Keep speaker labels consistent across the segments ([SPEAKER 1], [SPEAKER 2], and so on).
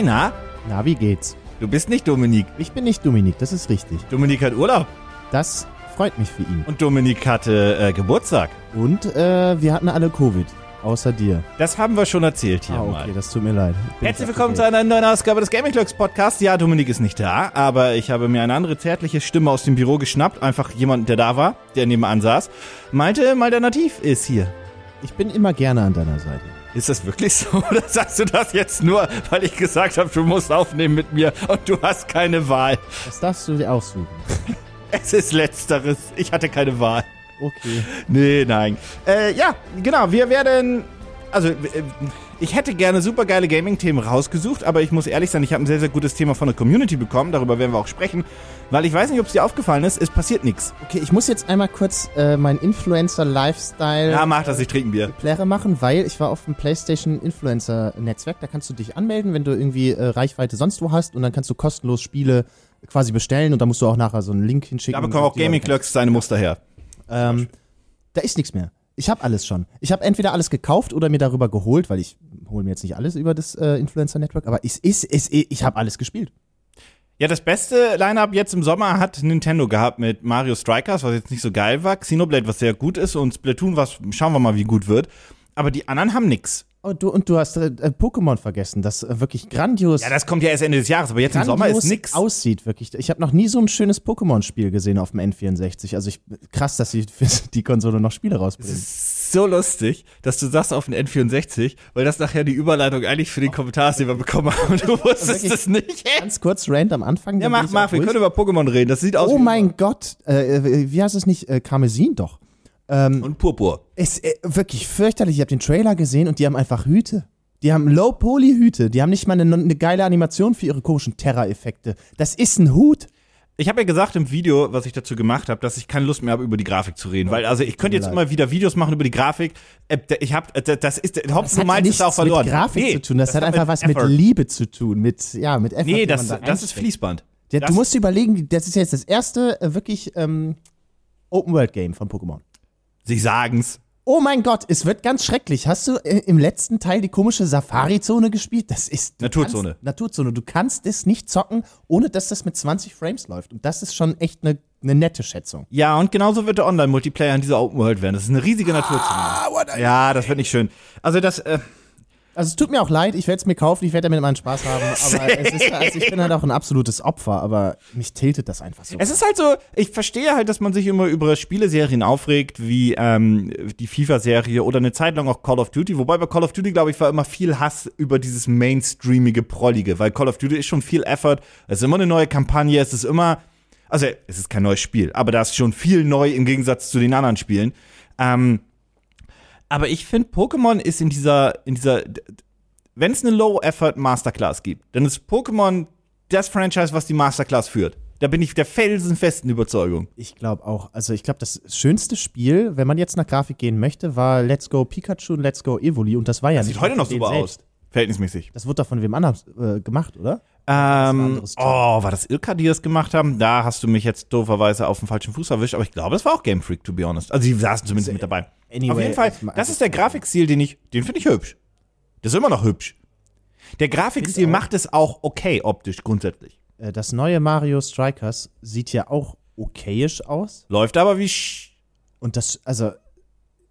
[SPEAKER 1] Rainer,
[SPEAKER 2] Na, wie geht's?
[SPEAKER 1] du bist nicht Dominik.
[SPEAKER 2] Ich bin nicht Dominik, das ist richtig.
[SPEAKER 1] Dominik hat Urlaub
[SPEAKER 2] Das freut mich für ihn.
[SPEAKER 1] und Dominik hatte äh, Geburtstag.
[SPEAKER 2] Und äh, wir hatten alle Covid, außer dir.
[SPEAKER 1] Das haben wir schon erzählt hier
[SPEAKER 2] Ah,
[SPEAKER 1] mal.
[SPEAKER 2] okay, das tut mir leid. Bin
[SPEAKER 1] Herzlich
[SPEAKER 2] ich
[SPEAKER 1] willkommen zu einer neuen Ausgabe des Gaming Clocks Podcasts. Ja, Dominik ist nicht da, aber ich habe mir eine andere zärtliche Stimme aus dem Büro geschnappt. Einfach jemand, der da war, der nebenan saß. Malte Malternativ ist hier.
[SPEAKER 2] Ich bin immer gerne an deiner Seite.
[SPEAKER 1] Ist das wirklich so? Oder sagst du das jetzt nur, weil ich gesagt habe, du musst aufnehmen mit mir und du hast keine Wahl?
[SPEAKER 2] Das darfst du dir aussuchen.
[SPEAKER 1] Es ist letzteres. Ich hatte keine Wahl.
[SPEAKER 2] Okay.
[SPEAKER 1] Nee, nein. Äh, ja, genau. Wir werden. Also, äh, ich hätte gerne super geile Gaming-Themen rausgesucht, aber ich muss ehrlich sein, ich habe ein sehr, sehr gutes Thema von der Community bekommen. Darüber werden wir auch sprechen. Weil ich weiß nicht, ob es dir aufgefallen ist, es passiert nichts.
[SPEAKER 2] Okay, ich muss jetzt einmal kurz äh, mein Influencer-Lifestyle
[SPEAKER 1] Ja, mach das, ich trinke ein Bier.
[SPEAKER 2] Pläre machen, weil ich war auf dem PlayStation Influencer Netzwerk. Da kannst du dich anmelden, wenn du irgendwie äh, Reichweite sonst wo hast und dann kannst du kostenlos Spiele quasi bestellen und da musst du auch nachher so einen Link hinschicken.
[SPEAKER 1] Da bekommen auch Gaming Clerks seine Muster her.
[SPEAKER 2] Ähm, da ist nichts mehr. Ich habe alles schon. Ich habe entweder alles gekauft oder mir darüber geholt, weil ich hole mir jetzt nicht alles über das äh, Influencer Network, aber es ist, es ist, ich habe alles gespielt.
[SPEAKER 1] Ja, das beste Line-Up jetzt im Sommer hat Nintendo gehabt mit Mario Strikers, was jetzt nicht so geil war, Xenoblade, was sehr gut ist und Splatoon, was schauen wir mal, wie gut wird. Aber die anderen haben nix.
[SPEAKER 2] Oh, du, und du hast äh, äh, Pokémon vergessen, das äh, wirklich grandios,
[SPEAKER 1] Ja, das kommt ja erst Ende des Jahres, aber jetzt im Sommer ist nix.
[SPEAKER 2] aussieht, wirklich. Ich habe noch nie so ein schönes Pokémon-Spiel gesehen auf dem N64. Also ich, krass, dass sie für die Konsole noch Spiele rausbringen.
[SPEAKER 1] So lustig, dass du sagst auf den N64, weil das nachher die Überleitung eigentlich für den Kommentar ist, den wir bekommen haben. Du wusstest
[SPEAKER 2] Wirklich?
[SPEAKER 1] es nicht.
[SPEAKER 2] Ganz kurz rand am Anfang.
[SPEAKER 1] Ja, mach,
[SPEAKER 2] ich
[SPEAKER 1] mach, wir
[SPEAKER 2] ruhig.
[SPEAKER 1] können über Pokémon reden. Das sieht aus
[SPEAKER 2] Oh
[SPEAKER 1] wie
[SPEAKER 2] mein Gott, äh, äh, wie heißt es nicht? Äh, Karmesin doch. Ähm,
[SPEAKER 1] und Purpur.
[SPEAKER 2] Es äh, wirklich fürchterlich. Ich habe den Trailer gesehen und die haben einfach Hüte. Die haben Low-Poly-Hüte. Die haben nicht mal eine, eine geile Animation für ihre komischen Terra-Effekte. Das ist ein Hut.
[SPEAKER 1] Ich habe ja gesagt im Video, was ich dazu gemacht habe, dass ich keine Lust mehr habe, über die Grafik zu reden. Weil, also ich könnte jetzt
[SPEAKER 2] leid.
[SPEAKER 1] immer wieder Videos machen über die Grafik. Äh, Ich habe, das ist,
[SPEAKER 2] Das
[SPEAKER 1] Hopfen
[SPEAKER 2] hat
[SPEAKER 1] meint ist auch verloren.
[SPEAKER 2] mit Grafik
[SPEAKER 1] Nee,
[SPEAKER 2] zu tun. Das, hat einfach was
[SPEAKER 1] Effort.
[SPEAKER 2] mit Liebe zu tun. Mit, ja, mit Effort.
[SPEAKER 1] Nee, das,
[SPEAKER 2] da
[SPEAKER 1] das ist. Fließband.
[SPEAKER 2] Ja,
[SPEAKER 1] das-
[SPEAKER 2] du musst dir überlegen, das ist jetzt das erste äh, wirklich ähm, Open-World-Game von Pokémon.
[SPEAKER 1] Sie sagen's.
[SPEAKER 2] Oh mein Gott, es wird ganz schrecklich. Hast du äh, im letzten Teil die komische Safari-Zone gespielt? Das ist
[SPEAKER 1] Naturzone.
[SPEAKER 2] Kannst, Naturzone. Du kannst es nicht zocken, ohne dass das mit 20 Frames läuft. Und das ist schon echt eine ne nette Schätzung.
[SPEAKER 1] Ja, und genauso wird der Online-Multiplayer in dieser Open World werden. Das ist eine riesige Naturzone. ja, das wird nicht schön. Also das, äh,
[SPEAKER 2] Also es tut mir auch leid, ich werde es mir kaufen, ich werde damit meinen Spaß haben. Aber es ist, also ich bin halt auch ein absolutes Opfer, aber mich tiltet das einfach so.
[SPEAKER 1] Es ist halt so, ich verstehe halt, dass man sich immer über Spieleserien aufregt, wie ähm, die FIFA-Serie oder eine Zeit lang auch Call of Duty. Wobei bei Call of Duty, glaube ich, war immer viel Hass über dieses mainstreamige, prollige, weil Call of Duty ist schon viel Effort, es ist immer eine neue Kampagne, es ist immer, also es ist kein neues Spiel, aber da ist schon viel neu im Gegensatz zu den anderen Spielen. Ähm, aber ich finde, Pokémon ist in dieser, in dieser, wenn es eine Low-Effort-Masterclass gibt, dann ist Pokémon das Franchise, was die Masterclass führt. Da bin ich der felsenfesten Überzeugung.
[SPEAKER 2] Ich glaube auch, also ich glaube, das schönste Spiel, wenn man jetzt nach Grafik gehen möchte, war Let's Go Pikachu und Let's Go Evoli. Und das war ja
[SPEAKER 1] Das
[SPEAKER 2] nicht
[SPEAKER 1] sieht heute noch super
[SPEAKER 2] denen
[SPEAKER 1] aus.
[SPEAKER 2] selbst.
[SPEAKER 1] Verhältnismäßig.
[SPEAKER 2] Das wurde doch von wem anders äh, gemacht, oder?
[SPEAKER 1] Ähm, oh, war das Ilka, die das gemacht haben? Da hast du mich jetzt dooferweise auf dem falschen Fuß erwischt, aber ich glaube, das war auch Game Freak, to be honest. Also, die saßen zumindest mit dabei.
[SPEAKER 2] Anyway,
[SPEAKER 1] auf jeden Fall, das ist der Grafikstil, den ich, den finde ich hübsch. Das ist immer noch hübsch. Der Grafikstil macht es auch okay optisch grundsätzlich.
[SPEAKER 2] Äh, das neue Mario Strikers sieht ja auch okayisch aus.
[SPEAKER 1] Läuft aber wie sch
[SPEAKER 2] Und das, also,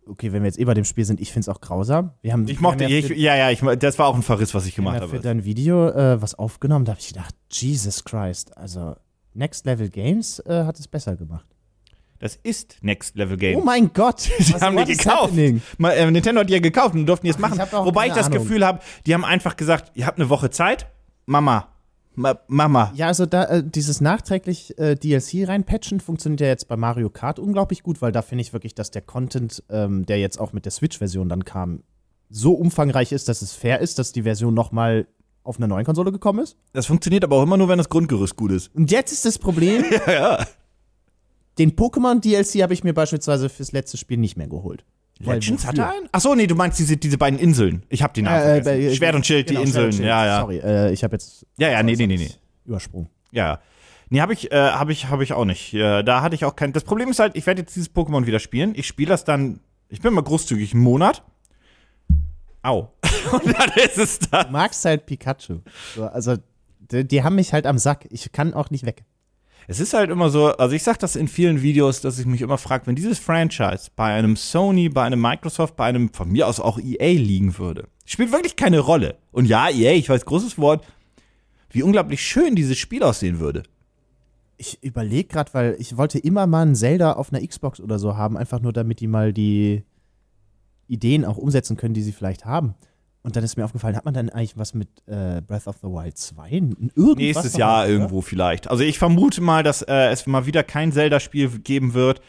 [SPEAKER 2] okay, wenn wir jetzt eh bei dem Spiel sind, ich finde es auch grausam. Wir haben,
[SPEAKER 1] Ich mochte,
[SPEAKER 2] haben ja
[SPEAKER 1] ich, ja, ja, ich, das war auch ein Verriss, was ich gemacht
[SPEAKER 2] ja für
[SPEAKER 1] habe.
[SPEAKER 2] dein Video äh, was aufgenommen, da habe ich gedacht, Jesus Christ, also Next Level Games äh, hat es besser gemacht.
[SPEAKER 1] Das ist Next Level Game.
[SPEAKER 2] Oh mein Gott,
[SPEAKER 1] Die haben die gekauft. Mal, äh, Nintendo hat die ja gekauft und durften die es
[SPEAKER 2] Ach,
[SPEAKER 1] machen.
[SPEAKER 2] ich
[SPEAKER 1] Wobei ich das
[SPEAKER 2] Ahnung.
[SPEAKER 1] Gefühl habe, die haben einfach gesagt, ihr habt eine Woche Zeit. Mama. Ma Mama.
[SPEAKER 2] Ja, also da äh, dieses nachträglich äh, DLC reinpatchen funktioniert ja jetzt bei Mario Kart unglaublich gut, weil da finde ich wirklich, dass der Content, ähm, der jetzt auch mit der Switch-Version dann kam, so umfangreich ist, dass es fair ist, dass die Version noch mal auf einer neuen Konsole gekommen ist.
[SPEAKER 1] Das funktioniert aber auch immer nur, wenn das Grundgerüst gut ist.
[SPEAKER 2] Und jetzt ist das Problem,
[SPEAKER 1] Ja, ja.
[SPEAKER 2] den Pokémon-DLC habe ich mir beispielsweise fürs letzte Spiel nicht mehr geholt.
[SPEAKER 1] Legends
[SPEAKER 2] wofür?
[SPEAKER 1] hatte einen? Ach so, nee, du meinst diese, diese beiden Inseln. Ich hab die Namen
[SPEAKER 2] Äh, äh,
[SPEAKER 1] vergessen.
[SPEAKER 2] bei-
[SPEAKER 1] Schwert und Schild,
[SPEAKER 2] genau,
[SPEAKER 1] die Inseln.
[SPEAKER 2] Schild.
[SPEAKER 1] Ja, ja.
[SPEAKER 2] Sorry, äh, ich habe jetzt
[SPEAKER 1] Ja, ja, nee, nee, nee, nee.
[SPEAKER 2] übersprungen.
[SPEAKER 1] Ja, ja. Nee, habe ich, äh, hab ich, hab ich auch nicht. Ja, da hatte ich auch kein. Das Problem ist halt, ich werde jetzt dieses Pokémon wieder spielen. Ich spiele das dann, ich bin mal großzügig, einen Monat. Au. und dann ist es das.
[SPEAKER 2] Du magst halt Pikachu. So, also, die, die haben mich halt am Sack. Ich kann auch nicht weg.
[SPEAKER 1] Es ist halt immer so, also ich sag das in vielen Videos, dass ich mich immer frage, wenn dieses Franchise bei einem Sony, bei einem Microsoft, bei einem von mir aus auch EA liegen würde, spielt wirklich keine Rolle. Und ja, EA, ich weiß, großes Wort, wie unglaublich schön dieses Spiel aussehen würde.
[SPEAKER 2] Ich überlege gerade, weil ich wollte immer mal ein Zelda auf einer Xbox oder so haben, einfach nur damit die mal die Ideen auch umsetzen können, die sie vielleicht haben. Und dann ist mir aufgefallen, hat man dann eigentlich was mit äh, Breath of the Wild 2? Irgendwas
[SPEAKER 1] Nächstes Jahr
[SPEAKER 2] oder?
[SPEAKER 1] irgendwo vielleicht. Also ich vermute mal, dass äh, es mal wieder kein Zelda-Spiel geben wird.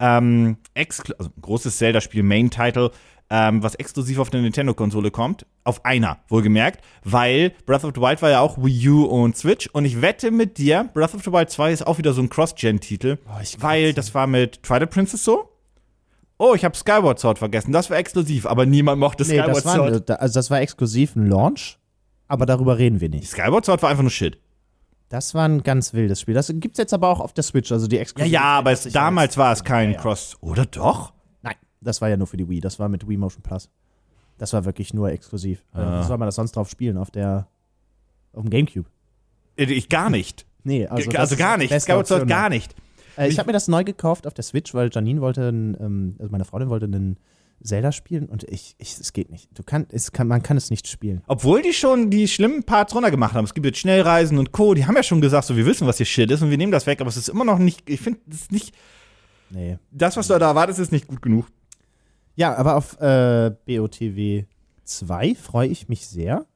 [SPEAKER 1] Ähm, also ein großes Zelda-Spiel, Main-Title, ähm, was exklusiv auf der Nintendo-Konsole kommt. Auf einer, wohlgemerkt. Weil Breath of the Wild war ja auch Wii U und Switch. Und ich wette mit dir, Breath of the Wild 2 ist auch wieder so ein Cross-Gen-Titel.
[SPEAKER 2] Oh, ich
[SPEAKER 1] weil das war mit Twilight Princess so. Oh, ich habe Skyward Sword vergessen. Das war exklusiv, aber niemand mochte
[SPEAKER 2] Nee,
[SPEAKER 1] Skyward
[SPEAKER 2] das war,
[SPEAKER 1] Sword.
[SPEAKER 2] also das war exklusiv ein Launch, aber darüber reden wir nicht.
[SPEAKER 1] Skyward Sword war einfach nur Shit.
[SPEAKER 2] Das war ein ganz wildes Spiel. Das gibt's jetzt aber auch auf der Switch, also die
[SPEAKER 1] Ja,
[SPEAKER 2] exklusiv.
[SPEAKER 1] ja, aber es, damals war es kein
[SPEAKER 2] Ja, ja.
[SPEAKER 1] Cross. Oder doch?
[SPEAKER 2] Nein, das war ja nur für die Wii. Das war mit Wii Motion Plus. Das war wirklich nur exklusiv. Äh,
[SPEAKER 1] Ah.
[SPEAKER 2] Wie soll man das sonst drauf spielen? Auf der. Auf dem Gamecube?
[SPEAKER 1] Äh, Ich gar nicht.
[SPEAKER 2] Nee,
[SPEAKER 1] Also,
[SPEAKER 2] also.
[SPEAKER 1] gar nicht. Skyward Sword gar nicht.
[SPEAKER 2] Äh, ich habe mir das neu gekauft auf der Switch, weil Janine wollte, ähm, also meine Freundin wollte einen Zelda spielen und ich, ich es geht nicht. Du kann, es kann, man kann es nicht spielen.
[SPEAKER 1] Obwohl die schon die schlimmen Parts runtergemacht haben. Es gibt jetzt Schnellreisen und Co. Die haben ja schon gesagt, so wir wissen, was hier Shit ist und wir nehmen das weg, aber es ist immer noch nicht, ich finde, das ist nicht,
[SPEAKER 2] Nee.
[SPEAKER 1] das, was du da erwartest, ist nicht gut genug.
[SPEAKER 2] Ja, aber auf äh, BOTW 2 freue ich mich sehr.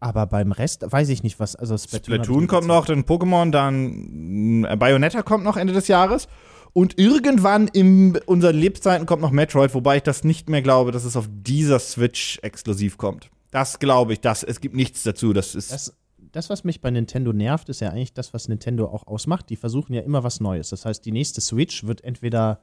[SPEAKER 2] Aber beim Rest weiß ich nicht, was. Also Splatoon,
[SPEAKER 1] Splatoon kommt noch, dann Pokémon, dann äh, Bayonetta kommt noch Ende des Jahres. Und irgendwann in unseren Lebzeiten kommt noch Metroid, wobei ich das nicht mehr glaube, dass es auf dieser Switch exklusiv kommt. Das glaube ich, das, es gibt nichts dazu. Das ist.
[SPEAKER 2] Das, das, was mich bei Nintendo nervt, ist ja eigentlich das, was Nintendo auch ausmacht. Die versuchen ja immer was Neues. Das heißt, die nächste Switch wird entweder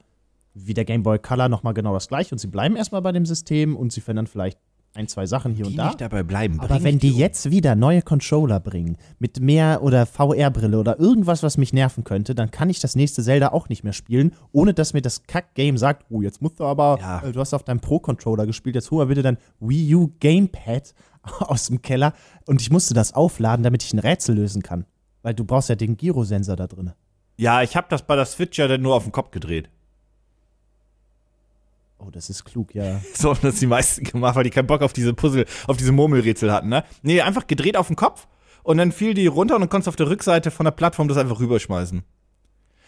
[SPEAKER 2] wie der Game Boy Color nochmal genau das gleiche und sie bleiben erstmal bei dem System und sie verändern vielleicht ein, zwei Sachen hier
[SPEAKER 1] die
[SPEAKER 2] und da.
[SPEAKER 1] nicht dabei bleiben.
[SPEAKER 2] Aber
[SPEAKER 1] Bring
[SPEAKER 2] wenn die
[SPEAKER 1] um.
[SPEAKER 2] jetzt wieder neue Controller bringen, mit mehr oder VR-Brille oder irgendwas, was mich nerven könnte, dann kann ich das nächste Zelda auch nicht mehr spielen, ohne dass mir das Kack-Game sagt, oh, jetzt musst du aber,
[SPEAKER 1] Ja.
[SPEAKER 2] äh, du hast auf deinem Pro-Controller gespielt, jetzt hol mal bitte dein Wii U Gamepad aus dem Keller und ich musste das aufladen, damit ich ein Rätsel lösen kann. Weil du brauchst ja den Gyrosensor da drin.
[SPEAKER 1] Ja, ich habe das bei der Switch ja dann nur auf den Kopf gedreht.
[SPEAKER 2] Oh, das ist klug, ja.
[SPEAKER 1] So haben das die meisten gemacht, weil die keinen Bock auf diese Puzzle, auf diese Murmelrätsel hatten, ne? Nee, einfach gedreht auf den Kopf und dann fiel die runter und dann konntest du auf der Rückseite von der Plattform das einfach rüberschmeißen.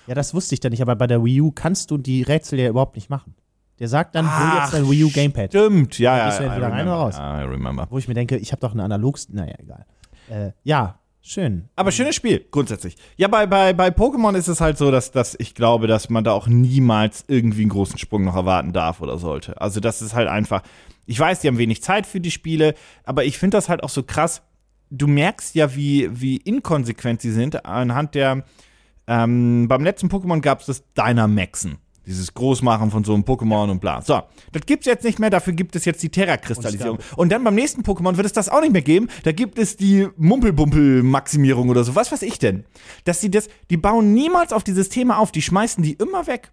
[SPEAKER 2] Ja, das wusste ich dann nicht, aber bei der Wii U kannst du die Rätsel ja überhaupt nicht machen. Der sagt dann, hol jetzt dein Wii U Gamepad.
[SPEAKER 1] Stimmt, ja, ja.
[SPEAKER 2] gehst du
[SPEAKER 1] I
[SPEAKER 2] entweder rein oder raus.
[SPEAKER 1] Ja, I remember.
[SPEAKER 2] Wo ich mir denke, ich habe doch eine analog. Naja, egal. Äh, ja, schön.
[SPEAKER 1] Aber schönes Spiel, grundsätzlich. Ja, bei, bei, bei Pokémon ist es halt so, dass, dass ich glaube, dass man da auch niemals irgendwie einen großen Sprung noch erwarten darf oder sollte. Also, das ist halt einfach. Ich weiß, die haben wenig Zeit für die Spiele, aber ich finde das halt auch so krass. Du merkst ja, wie, wie inkonsequent sie sind anhand der. Ähm, beim letzten Pokémon gab es das Dynamaxen. Dieses Großmachen von so einem Pokémon und bla. So, das gibt's jetzt nicht mehr, dafür gibt es jetzt die Terra-Kristallisierung.
[SPEAKER 2] Und
[SPEAKER 1] Und dann beim nächsten Pokémon wird es das auch nicht mehr geben. Da gibt es die Mumpelbumpel-Maximierung oder so. Was weiß ich denn? Dass die das, die bauen niemals auf dieses Thema auf, die schmeißen die immer weg.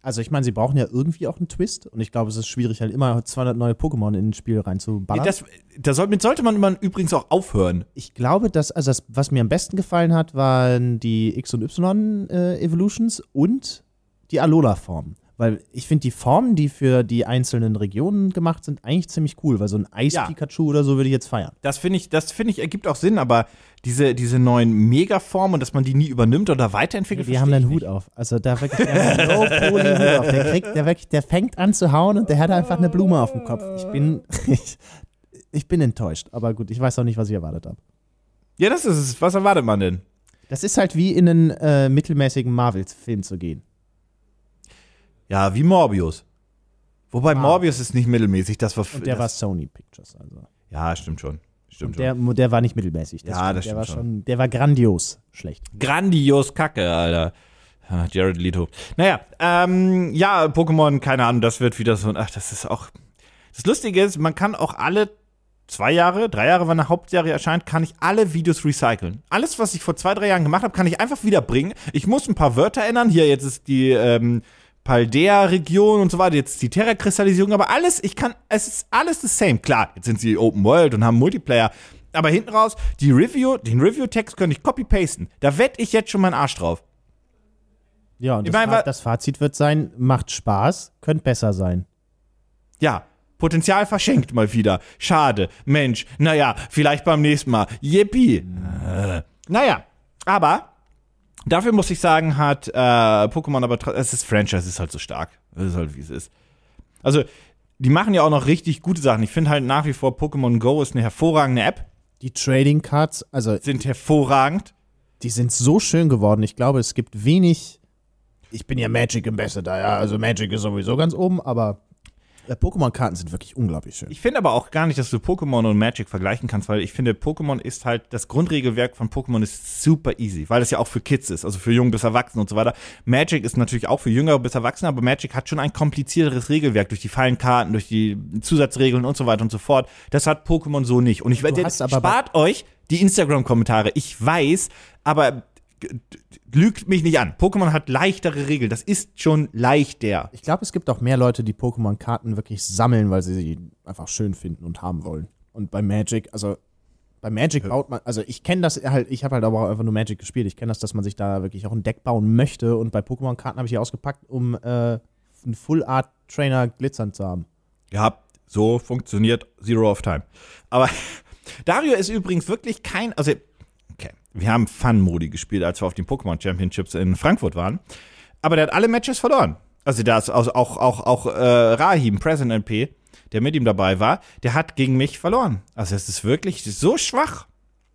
[SPEAKER 2] Also ich meine, sie brauchen ja irgendwie auch einen Twist und ich glaube, es ist schwierig, halt immer 200 neue Pokémon in ein Spiel reinzuballern.
[SPEAKER 1] Das, da soll, sollte man übrigens auch aufhören.
[SPEAKER 2] ich glaube, dass, also das, was mir am besten gefallen hat, waren die X und Y äh, Evolutions und die Alola-Formen. Weil ich finde die Formen, die für die einzelnen Regionen gemacht sind, eigentlich ziemlich cool, weil so ein Eis-Pikachu oder so würde ich jetzt feiern.
[SPEAKER 1] Das finde ich, das finde ich, ergibt auch Sinn, aber diese, diese neuen Megaformen und dass man die nie übernimmt oder weiterentwickelt,
[SPEAKER 2] Die haben einen Hut auf. Also da wirklich der Low-Poly-Hut auf. Der kriegt, der wirklich, der fängt an zu hauen und der hat einfach eine Blume auf dem Kopf. Ich bin, ich, ich bin enttäuscht. Aber gut, ich weiß auch nicht, was ich erwartet habe.
[SPEAKER 1] Ja, das ist es. Was erwartet man denn?
[SPEAKER 2] Das ist halt wie in einen äh, mittelmäßigen Marvel-Film zu gehen.
[SPEAKER 1] Ja, wie Morbius. Wobei
[SPEAKER 2] Ah.
[SPEAKER 1] Morbius ist nicht mittelmäßig, das war.
[SPEAKER 2] Und der war
[SPEAKER 1] das,
[SPEAKER 2] Sony Pictures. Also.
[SPEAKER 1] Ja, stimmt schon. Stimmt
[SPEAKER 2] Und der, der war nicht mittelmäßig.
[SPEAKER 1] Ja, das
[SPEAKER 2] der war
[SPEAKER 1] stimmt
[SPEAKER 2] schon. Der war grandios schlecht.
[SPEAKER 1] grandios Kacke, Alter. Ah, Jared Leto. Naja, ähm, ja, Pokémon, keine Ahnung, das wird wieder so ein, ach, das ist auch, das Lustige ist, man kann auch alle zwei Jahre, drei Jahre, wenn eine Hauptserie erscheint, kann ich alle Videos recyceln. Alles, was ich vor zwei, drei Jahren gemacht habe, kann ich einfach wieder bringen. Ich muss ein paar Wörter ändern. Hier, jetzt ist die, ähm, Paldea-Region und so weiter, jetzt die Terra-Kristallisierung, aber alles, ich kann, es ist alles the same. Klar, jetzt sind sie Open World und haben Multiplayer, aber hinten raus, die Review, den Review-Text könnte ich copy-pasten. Da wette ich jetzt schon meinen Arsch drauf.
[SPEAKER 2] Ja, und
[SPEAKER 1] Ich
[SPEAKER 2] das,
[SPEAKER 1] mein,
[SPEAKER 2] das Fazit wird sein, macht Spaß, könnte besser sein.
[SPEAKER 1] Ja, Potenzial verschenkt mal wieder. Schade. Mensch, naja, vielleicht beim nächsten Mal. Yippie. Äh, naja, aber dafür muss ich sagen, hat äh, Pokémon aber es ist Franchise, es ist halt so stark. Es ist halt wie es ist. Also, die machen ja auch noch richtig gute Sachen. Ich finde halt nach wie vor Pokémon Go ist eine hervorragende App.
[SPEAKER 2] Die Trading Cards, also
[SPEAKER 1] Sind hervorragend.
[SPEAKER 2] die sind so schön geworden. Ich glaube, es gibt wenig. Ich bin ja Magic Ambassador, ja. Also Magic ist sowieso ganz oben, aber Pokémon-Karten sind wirklich unglaublich schön.
[SPEAKER 1] Ich finde aber auch gar nicht, dass du Pokémon und Magic vergleichen kannst, weil ich finde, Pokémon ist halt, das Grundregelwerk von Pokémon ist super easy, weil es ja auch für Kids ist, also für Jung bis Erwachsene und so weiter. Magic ist natürlich auch für Jüngere bis Erwachsene, aber Magic hat schon ein komplizierteres Regelwerk durch die Fallenkarten, durch die Zusatzregeln und so weiter und so fort. Das hat Pokémon so nicht. Und ich werde, spart euch die Instagram-Kommentare. Ich weiß, aber lügt mich nicht an. Pokémon hat leichtere Regeln. Das ist schon leichter.
[SPEAKER 2] Ich glaube, es gibt auch mehr Leute, die Pokémon-Karten wirklich sammeln, weil sie sie einfach schön finden und haben wollen. Und bei Magic, also bei Magic baut man, also ich kenne das halt, ich habe halt aber auch einfach nur Magic gespielt. Ich kenne das, dass man sich da wirklich auch ein Deck bauen möchte. Und bei Pokémon-Karten habe ich die ausgepackt, um äh, einen Full-Art-Trainer glitzernd zu haben.
[SPEAKER 1] gehabt. So funktioniert Zero of Time. Aber Dario ist übrigens wirklich kein, also, wir haben Fun-Modi gespielt, als wir auf den Pokémon Championships in Frankfurt waren. Aber der hat alle Matches verloren. Also, da ist also auch, auch, auch äh, Rahim, Present NP, der mit ihm dabei war, der hat gegen mich verloren. Also, es ist wirklich so schwach.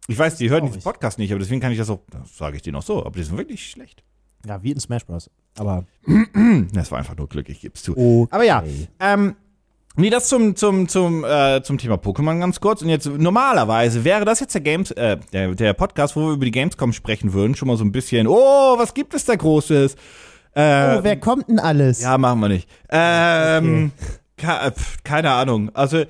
[SPEAKER 1] Ich weiß, die hören diesen. Podcast nicht, aber deswegen kann ich das auch, sage ich denen auch so, aber die sind wirklich schlecht.
[SPEAKER 2] Ja, wie in Smash Bros. Aber
[SPEAKER 1] Das war einfach nur Glück, ich geb's zu.
[SPEAKER 2] okay.
[SPEAKER 1] Aber ja, ähm, nee, das zum, zum, zum, äh, zum Thema Pokémon ganz kurz. Und jetzt, normalerweise wäre das jetzt der Games, äh, der, der Podcast, wo wir über die Gamescom sprechen würden, schon mal so ein bisschen, oh, was gibt es da Großes? Äh,
[SPEAKER 2] Oh, wer kommt denn alles?
[SPEAKER 1] ja, machen wir nicht. Ähm, ke- äh, keine Ahnung. Also,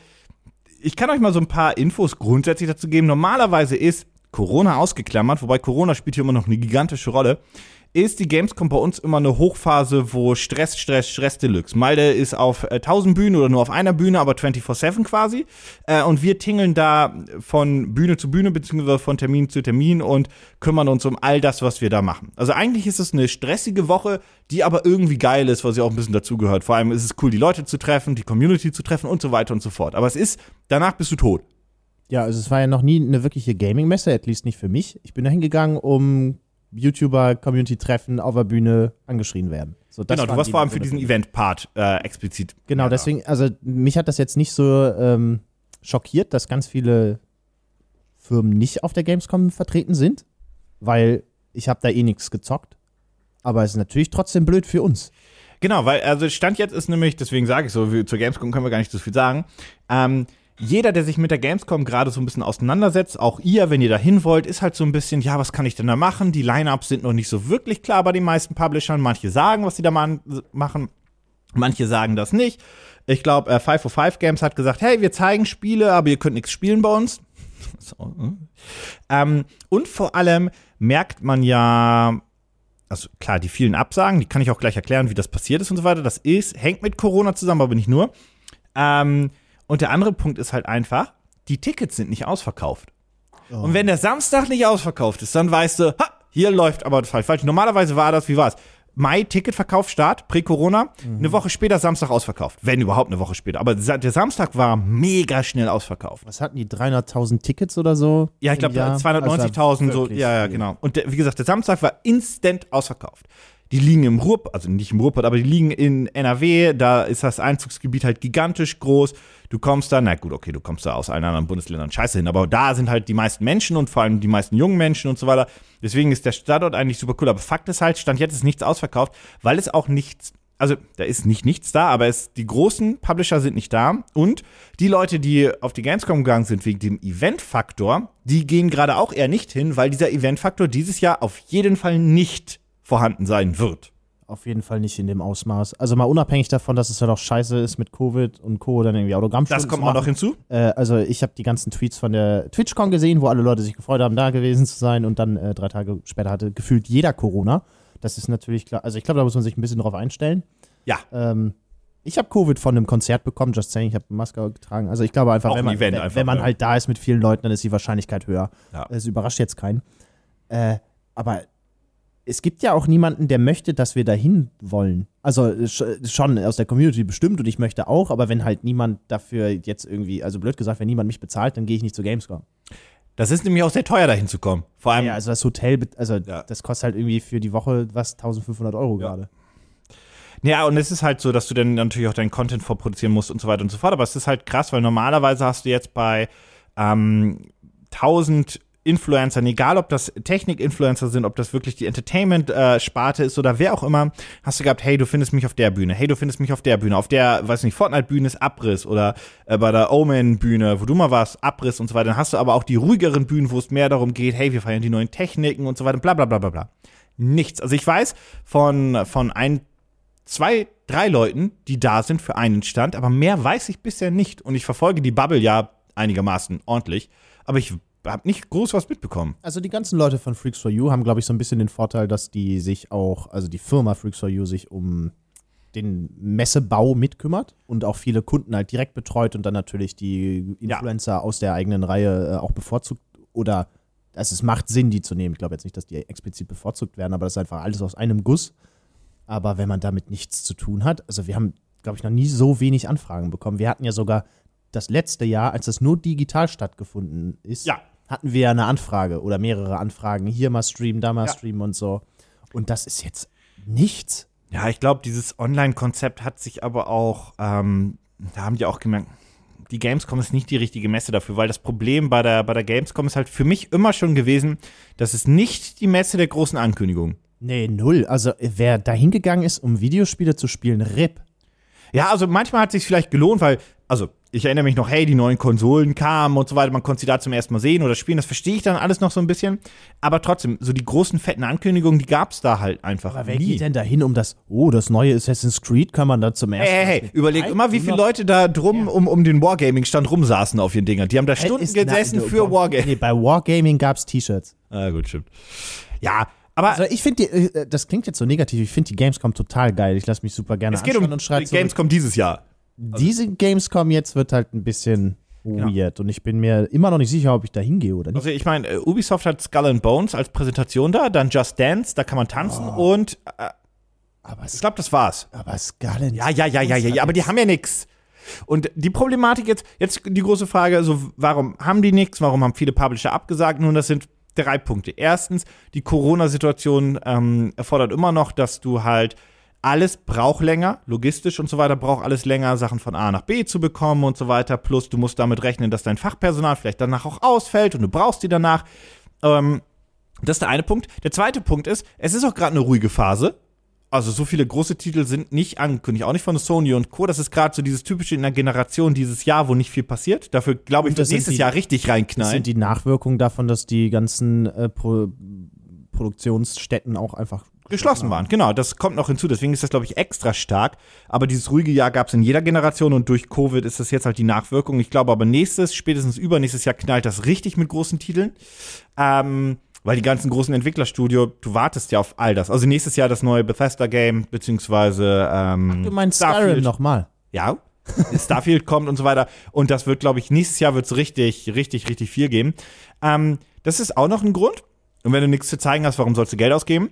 [SPEAKER 1] ich kann euch mal so ein paar Infos grundsätzlich dazu geben. Normalerweise ist Corona ausgeklammert, wobei Corona spielt hier immer noch eine gigantische Rolle. Ist die Gamescom bei uns immer eine Hochphase, wo Stress, Stress, Stress Deluxe. Malde ist auf äh, 1000 Bühnen oder nur auf einer Bühne, aber 24-7 quasi. Äh, und wir tingeln da von Bühne zu Bühne, beziehungsweise von Termin zu Termin und kümmern uns um all das, was wir da machen. Also eigentlich ist es eine stressige Woche, die aber irgendwie geil ist, was ja auch ein bisschen dazugehört. Vor allem ist es cool, die Leute zu treffen, die Community zu treffen und so weiter und so fort. Aber es ist, danach bist du tot.
[SPEAKER 2] Ja, also es war ja noch nie eine wirkliche Gaming-Messe, at least nicht für mich. Ich bin da hingegangen, um YouTuber, Community-Treffen auf der Bühne angeschrien werden. So,
[SPEAKER 1] genau, du warst
[SPEAKER 2] die
[SPEAKER 1] vor allem für diesen Event-Part äh, explizit.
[SPEAKER 2] Genau,
[SPEAKER 1] ja,
[SPEAKER 2] deswegen, also mich hat das jetzt nicht so ähm, schockiert, dass ganz viele Firmen nicht auf der Gamescom vertreten sind, weil ich habe da eh nichts gezockt. Aber es ist natürlich trotzdem blöd für uns.
[SPEAKER 1] Genau, weil, also Stand jetzt ist nämlich, deswegen sage ich so, zur Gamescom können wir gar nicht so viel sagen. Ähm, jeder, der sich mit der Gamescom gerade so ein bisschen auseinandersetzt, auch ihr, wenn ihr da hin wollt, ist halt so ein bisschen, ja, was kann ich denn da machen? Die Lineups sind noch nicht so wirklich klar bei den meisten Publishern. Manche sagen, was sie da ma- machen, manche sagen das nicht. Ich glaube, äh, 505 Games hat gesagt, hey, wir zeigen Spiele, aber ihr könnt nichts spielen bei uns. So, hm. ähm, und vor allem merkt man ja, also klar, die vielen Absagen, die kann ich auch gleich erklären, wie das passiert ist und so weiter. Das ist, hängt mit Corona zusammen, aber nicht nur. Ähm, und der andere Punkt ist halt einfach, die Tickets sind nicht ausverkauft. Und wenn der Samstag nicht ausverkauft ist, dann weißt du, ha, hier läuft aber falsch. falsch. Normalerweise war das, wie war es? Mai Ticketverkauf Start, Prä-Corona, eine Woche später Samstag ausverkauft. Wenn überhaupt eine Woche später. Aber der Samstag war mega schnell ausverkauft.
[SPEAKER 2] Was hatten die 300.000 Tickets oder so?
[SPEAKER 1] Ja, ich glaube
[SPEAKER 2] Jahr?
[SPEAKER 1] 290.000
[SPEAKER 2] Also
[SPEAKER 1] so. Ja, ja, genau. Und der, wie gesagt, der Samstag war instant ausverkauft. Die liegen im Ruhrpott, also nicht im Ruhrpott, aber die liegen in NRW. Da ist das Einzugsgebiet halt gigantisch groß. Du kommst da, na gut, okay, du kommst da aus allen anderen Bundesländern scheiße hin, aber da sind halt die meisten Menschen und vor allem die meisten jungen Menschen und so weiter. Deswegen ist der Standort eigentlich super cool. Aber Fakt ist halt, Stand jetzt ist nichts ausverkauft, weil es auch nichts also da ist nicht nichts da, aber es, die großen Publisher sind nicht da und die Leute, die auf die Gamescom gegangen sind wegen dem Event-Faktor, die gehen gerade auch eher nicht hin, weil dieser Event-Faktor dieses Jahr auf jeden Fall nicht vorhanden sein wird.
[SPEAKER 2] Auf jeden Fall nicht in dem Ausmaß. Also mal unabhängig davon, dass es halt auch scheiße ist mit Covid und Co. dann irgendwie Autogrammstunden
[SPEAKER 1] Das kommt auch noch hinzu.
[SPEAKER 2] Äh, also ich habe die ganzen Tweets von der TwitchCon gesehen, wo alle Leute sich gefreut haben, da gewesen zu sein und dann äh, drei Tage später hatte gefühlt jeder Corona. Das ist natürlich klar. Also ich glaube, da muss man sich ein bisschen drauf einstellen.
[SPEAKER 1] Ja.
[SPEAKER 2] Ähm, ich habe Covid von einem Konzert bekommen, just saying, ich habe eine Maske getragen. Also ich glaube einfach,
[SPEAKER 1] Auch
[SPEAKER 2] wenn
[SPEAKER 1] ein
[SPEAKER 2] man, wenn,
[SPEAKER 1] einfach,
[SPEAKER 2] wenn man
[SPEAKER 1] ja.
[SPEAKER 2] halt da ist mit vielen Leuten, dann ist die Wahrscheinlichkeit höher.
[SPEAKER 1] Ja.
[SPEAKER 2] Es überrascht jetzt keinen. Äh, aber es gibt ja auch niemanden, der möchte, dass wir dahin wollen. Also äh, sch- schon aus der Community bestimmt und ich möchte auch, aber wenn halt niemand dafür jetzt irgendwie, also blöd gesagt, wenn niemand mich bezahlt, dann gehe ich nicht zu Gamescom.
[SPEAKER 1] Das ist nämlich auch sehr teuer, dahin zu kommen. Vor allem,
[SPEAKER 2] Ja, also das Hotel, also
[SPEAKER 1] Ja.
[SPEAKER 2] das kostet halt irgendwie für die Woche was 1500 Euro
[SPEAKER 1] Ja.
[SPEAKER 2] gerade.
[SPEAKER 1] Ja, und es ist halt so, dass du dann natürlich auch deinen Content vorproduzieren musst und so weiter und so fort. Aber es ist halt krass, weil normalerweise hast du jetzt bei ähm, 1000 Influencern, egal ob das Technik-Influencer sind, ob das wirklich die Entertainment-Sparte ist oder wer auch immer, hast du gehabt, hey, du findest mich auf der Bühne, hey, du findest mich auf der Bühne, auf der, weiß nicht, Fortnite-Bühne ist Abriss oder äh, bei der Omen-Bühne, wo du mal warst, Abriss und so weiter. Dann hast du aber auch die ruhigeren Bühnen, wo es mehr darum geht, hey, wir feiern die neuen Techniken und so weiter, bla bla bla bla bla. Nichts. Also ich weiß von, von ein, zwei, drei Leuten, die da sind für einen Stand, aber mehr weiß ich bisher nicht. Und ich verfolge die Bubble ja einigermaßen ordentlich, aber ich habe nicht groß was mitbekommen.
[SPEAKER 2] Also die ganzen Leute von Freaks for You haben, glaube ich, so ein bisschen den Vorteil, dass die sich auch, also die Firma Freaks for You sich um den Messebau mitkümmert und auch viele Kunden halt direkt betreut und dann natürlich die Influencer aus der eigenen Reihe äh, auch bevorzugt oder also es macht Sinn, die zu nehmen. Ich glaube jetzt nicht, dass die explizit bevorzugt werden, aber das ist einfach alles aus einem Guss. Aber wenn man damit nichts zu tun hat, also wir haben, glaube ich, noch nie so wenig Anfragen bekommen. Wir hatten ja sogar das letzte Jahr, als das nur digital stattgefunden ist,
[SPEAKER 1] Ja.
[SPEAKER 2] Hatten wir ja eine Anfrage oder mehrere Anfragen. Hier mal streamen, da mal
[SPEAKER 1] Ja.
[SPEAKER 2] streamen und so. Und das ist jetzt nichts.
[SPEAKER 1] Ja, ich glaube, dieses Online-Konzept hat sich aber auch, ähm, da haben die auch gemerkt, die Gamescom ist nicht die richtige Messe dafür, weil das Problem bei der, bei der Gamescom ist halt für mich immer schon gewesen, das ist nicht die Messe der großen Ankündigungen.
[SPEAKER 2] Nee, null. Also wer da hingegangen ist, um Videospiele zu spielen, RIP.
[SPEAKER 1] Ja, also manchmal hat es sich vielleicht gelohnt, weil, also ich erinnere mich noch, hey, die neuen Konsolen kamen und so weiter, man konnte sie da zum ersten Mal sehen oder spielen, das verstehe ich dann alles noch so ein bisschen. Aber trotzdem, so die großen fetten Ankündigungen, die gab es da halt einfach
[SPEAKER 2] Aber wer
[SPEAKER 1] nie.
[SPEAKER 2] geht denn da hin, um das, oh, das neue Assassin's Creed kann man da zum ersten
[SPEAKER 1] Hey, hey, hey,
[SPEAKER 2] Mal
[SPEAKER 1] überleg
[SPEAKER 2] Nein,
[SPEAKER 1] immer, wie viele Leute da drum um, um den Wargaming-Stand rumsaßen auf ihren Dingern. Die haben da
[SPEAKER 2] Hey,
[SPEAKER 1] Stunden
[SPEAKER 2] ist-
[SPEAKER 1] gesessen
[SPEAKER 2] na,
[SPEAKER 1] für Wargaming.
[SPEAKER 2] Nee, bei Wargaming gab's T-Shirts.
[SPEAKER 1] Ah, gut, stimmt. Ja, aber
[SPEAKER 2] Also ich finde, äh, das klingt jetzt so negativ, ich finde die Gamescom total geil. Ich lasse mich super gerne
[SPEAKER 1] es geht um
[SPEAKER 2] und schreibe
[SPEAKER 1] Gamescom dieses Jahr.
[SPEAKER 2] Diese Gamescom jetzt wird halt ein bisschen weird und ich bin mir immer noch nicht sicher, ob ich da hingehe oder nicht.
[SPEAKER 1] Also ich meine, äh, Ubisoft hat Skull and Bones als Präsentation da, dann Just Dance, da kann man tanzen
[SPEAKER 2] Oh.
[SPEAKER 1] und äh,
[SPEAKER 2] Aber,
[SPEAKER 1] ich glaube, das war's.
[SPEAKER 2] aber Scarlet.
[SPEAKER 1] Ja, ja, ja, ja, ja, ja, aber die haben ja nix. Und die Problematik jetzt, jetzt die große Frage, also warum haben die nichts, warum haben viele Publisher abgesagt? Nun, das sind drei Punkte. Erstens, die Corona-Situation ähm, erfordert immer noch, dass du halt alles braucht länger, logistisch und so weiter, braucht alles länger, Sachen von A nach B zu bekommen und so weiter. Plus, du musst damit rechnen, dass dein Fachpersonal vielleicht danach auch ausfällt und du brauchst die danach. Ähm, das ist der eine Punkt. Der zweite Punkt ist, es ist auch gerade eine ruhige Phase. Also so viele große Titel sind nicht angekündigt, auch nicht von Sony und Co. Das ist gerade so dieses typische in der Generation dieses Jahr, wo nicht viel passiert. Dafür glaube ich,
[SPEAKER 2] Und das
[SPEAKER 1] nächstes
[SPEAKER 2] die-
[SPEAKER 1] Jahr richtig
[SPEAKER 2] Das
[SPEAKER 1] reinknallen.
[SPEAKER 2] sind die Nachwirkungen davon, dass die ganzen äh, Pro Produktionsstätten auch einfach
[SPEAKER 1] geschlossen waren. Genau, das kommt noch hinzu. Deswegen ist das, glaube ich, extra stark. Aber dieses ruhige Jahr gab es in jeder Generation und durch Covid ist das jetzt halt die Nachwirkung. Ich glaube aber nächstes, spätestens übernächstes Jahr knallt das richtig mit großen Titeln. Ähm, weil die ganzen großen Entwicklerstudio, du wartest ja auf all das. Also nächstes Jahr das neue Bethesda-Game, beziehungsweise ähm,
[SPEAKER 2] Du meinst Skyrim
[SPEAKER 1] Starfield.
[SPEAKER 2] nochmal.
[SPEAKER 1] Ja. Starfield kommt und so weiter. Und das wird, glaube ich, nächstes Jahr wird es richtig, richtig, richtig viel geben. Ähm, das ist auch noch ein Grund. Und wenn du nichts zu zeigen hast, warum sollst du Geld ausgeben?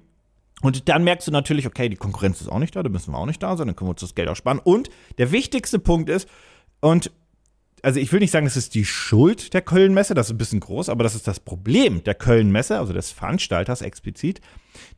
[SPEAKER 1] Und dann merkst du natürlich, okay, die Konkurrenz ist auch nicht da, da müssen wir auch nicht da sein, dann können wir uns das Geld auch sparen. Und der wichtigste Punkt ist, und also ich will nicht sagen, das ist die Schuld der Köln-Messe, das ist ein bisschen groß, aber das ist das Problem der Köln-Messe, also des Veranstalters explizit.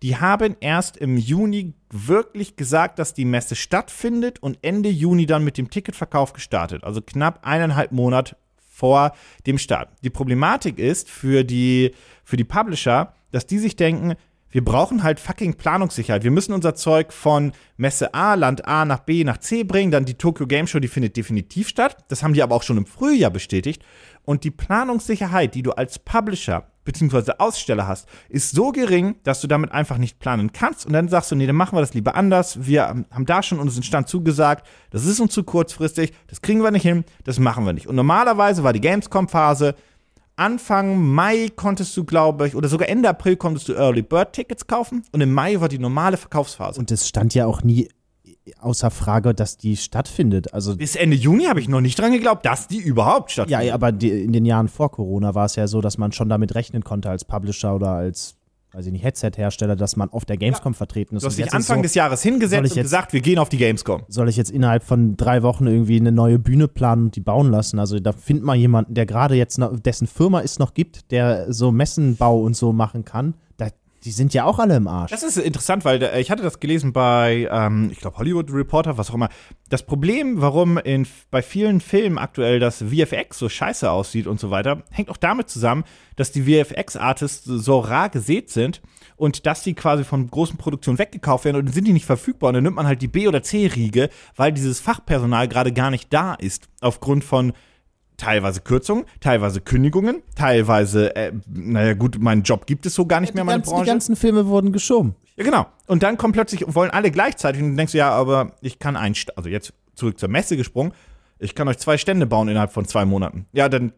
[SPEAKER 1] Die haben erst im Juni wirklich gesagt, dass die Messe stattfindet und Ende Juni dann mit dem Ticketverkauf gestartet. Also knapp eineinhalb Monat vor dem Start. Die Problematik ist für die, für die Publisher, dass die sich denken, wir brauchen halt fucking Planungssicherheit. Wir müssen unser Zeug von Messe A, Land A nach B nach C bringen. Dann die Tokyo Game Show, die findet definitiv statt. Das haben die aber auch schon im Frühjahr bestätigt. Und die Planungssicherheit, die du als Publisher bzw. Aussteller hast, ist so gering, dass du damit einfach nicht planen kannst. Und dann sagst du, nee, dann machen wir das lieber anders. Wir ähm, haben da schon unseren Stand zugesagt. Das ist uns zu kurzfristig. Das kriegen wir nicht hin. Das machen wir nicht. Und normalerweise war die Gamescom-Phase Anfang Mai konntest du, glaube ich, oder sogar Ende April konntest du Early Bird Tickets kaufen und im Mai war die normale Verkaufsphase.
[SPEAKER 2] Und es stand ja auch nie außer Frage, dass die stattfindet. Also
[SPEAKER 1] Bis Ende Juni habe ich noch nicht dran geglaubt, dass die überhaupt stattfindet.
[SPEAKER 2] ja, aber die, in den Jahren vor Corona war es ja so, dass man schon damit rechnen konnte als Publisher oder als, weiß ich nicht, Headset-Hersteller, dass man auf der Gamescom vertreten ist.
[SPEAKER 1] Du hast dich
[SPEAKER 2] jetzt
[SPEAKER 1] Anfang
[SPEAKER 2] so,
[SPEAKER 1] des Jahres hingesetzt
[SPEAKER 2] ich
[SPEAKER 1] und
[SPEAKER 2] jetzt-
[SPEAKER 1] gesagt, wir gehen auf die Gamescom.
[SPEAKER 2] soll ich jetzt innerhalb von drei Wochen irgendwie eine neue Bühne planen und die bauen lassen? Also da findet man jemanden, der gerade jetzt noch, dessen Firma es noch gibt, der so Messenbau und so machen kann. Da, die sind ja auch alle im Arsch.
[SPEAKER 1] Das ist interessant, weil äh, ich hatte das gelesen bei, ähm, ich glaube, Hollywood Reporter, was auch immer. Das Problem, warum in, bei vielen Filmen aktuell das VFX so scheiße aussieht und so weiter, hängt auch damit zusammen, dass die VFX-Artists so rar gesät sind und dass die quasi von großen Produktionen weggekauft werden und dann sind die nicht verfügbar. Und dann nimmt man halt die B- oder C-Riege, weil dieses Fachpersonal gerade gar nicht da ist, aufgrund von teilweise Kürzungen, teilweise Kündigungen, teilweise, äh, naja gut, meinen Job gibt es so gar nicht mehr,
[SPEAKER 2] die,
[SPEAKER 1] meine
[SPEAKER 2] ganzen, die
[SPEAKER 1] Branche.
[SPEAKER 2] ganzen Filme wurden geschoben.
[SPEAKER 1] Ja, genau. Und dann kommt plötzlich, wollen alle gleichzeitig und du denkst, ja, aber ich kann ein, also jetzt zurück zur Messe gesprungen, ich kann euch zwei Stände bauen innerhalb von zwei Monaten. Ja, dann,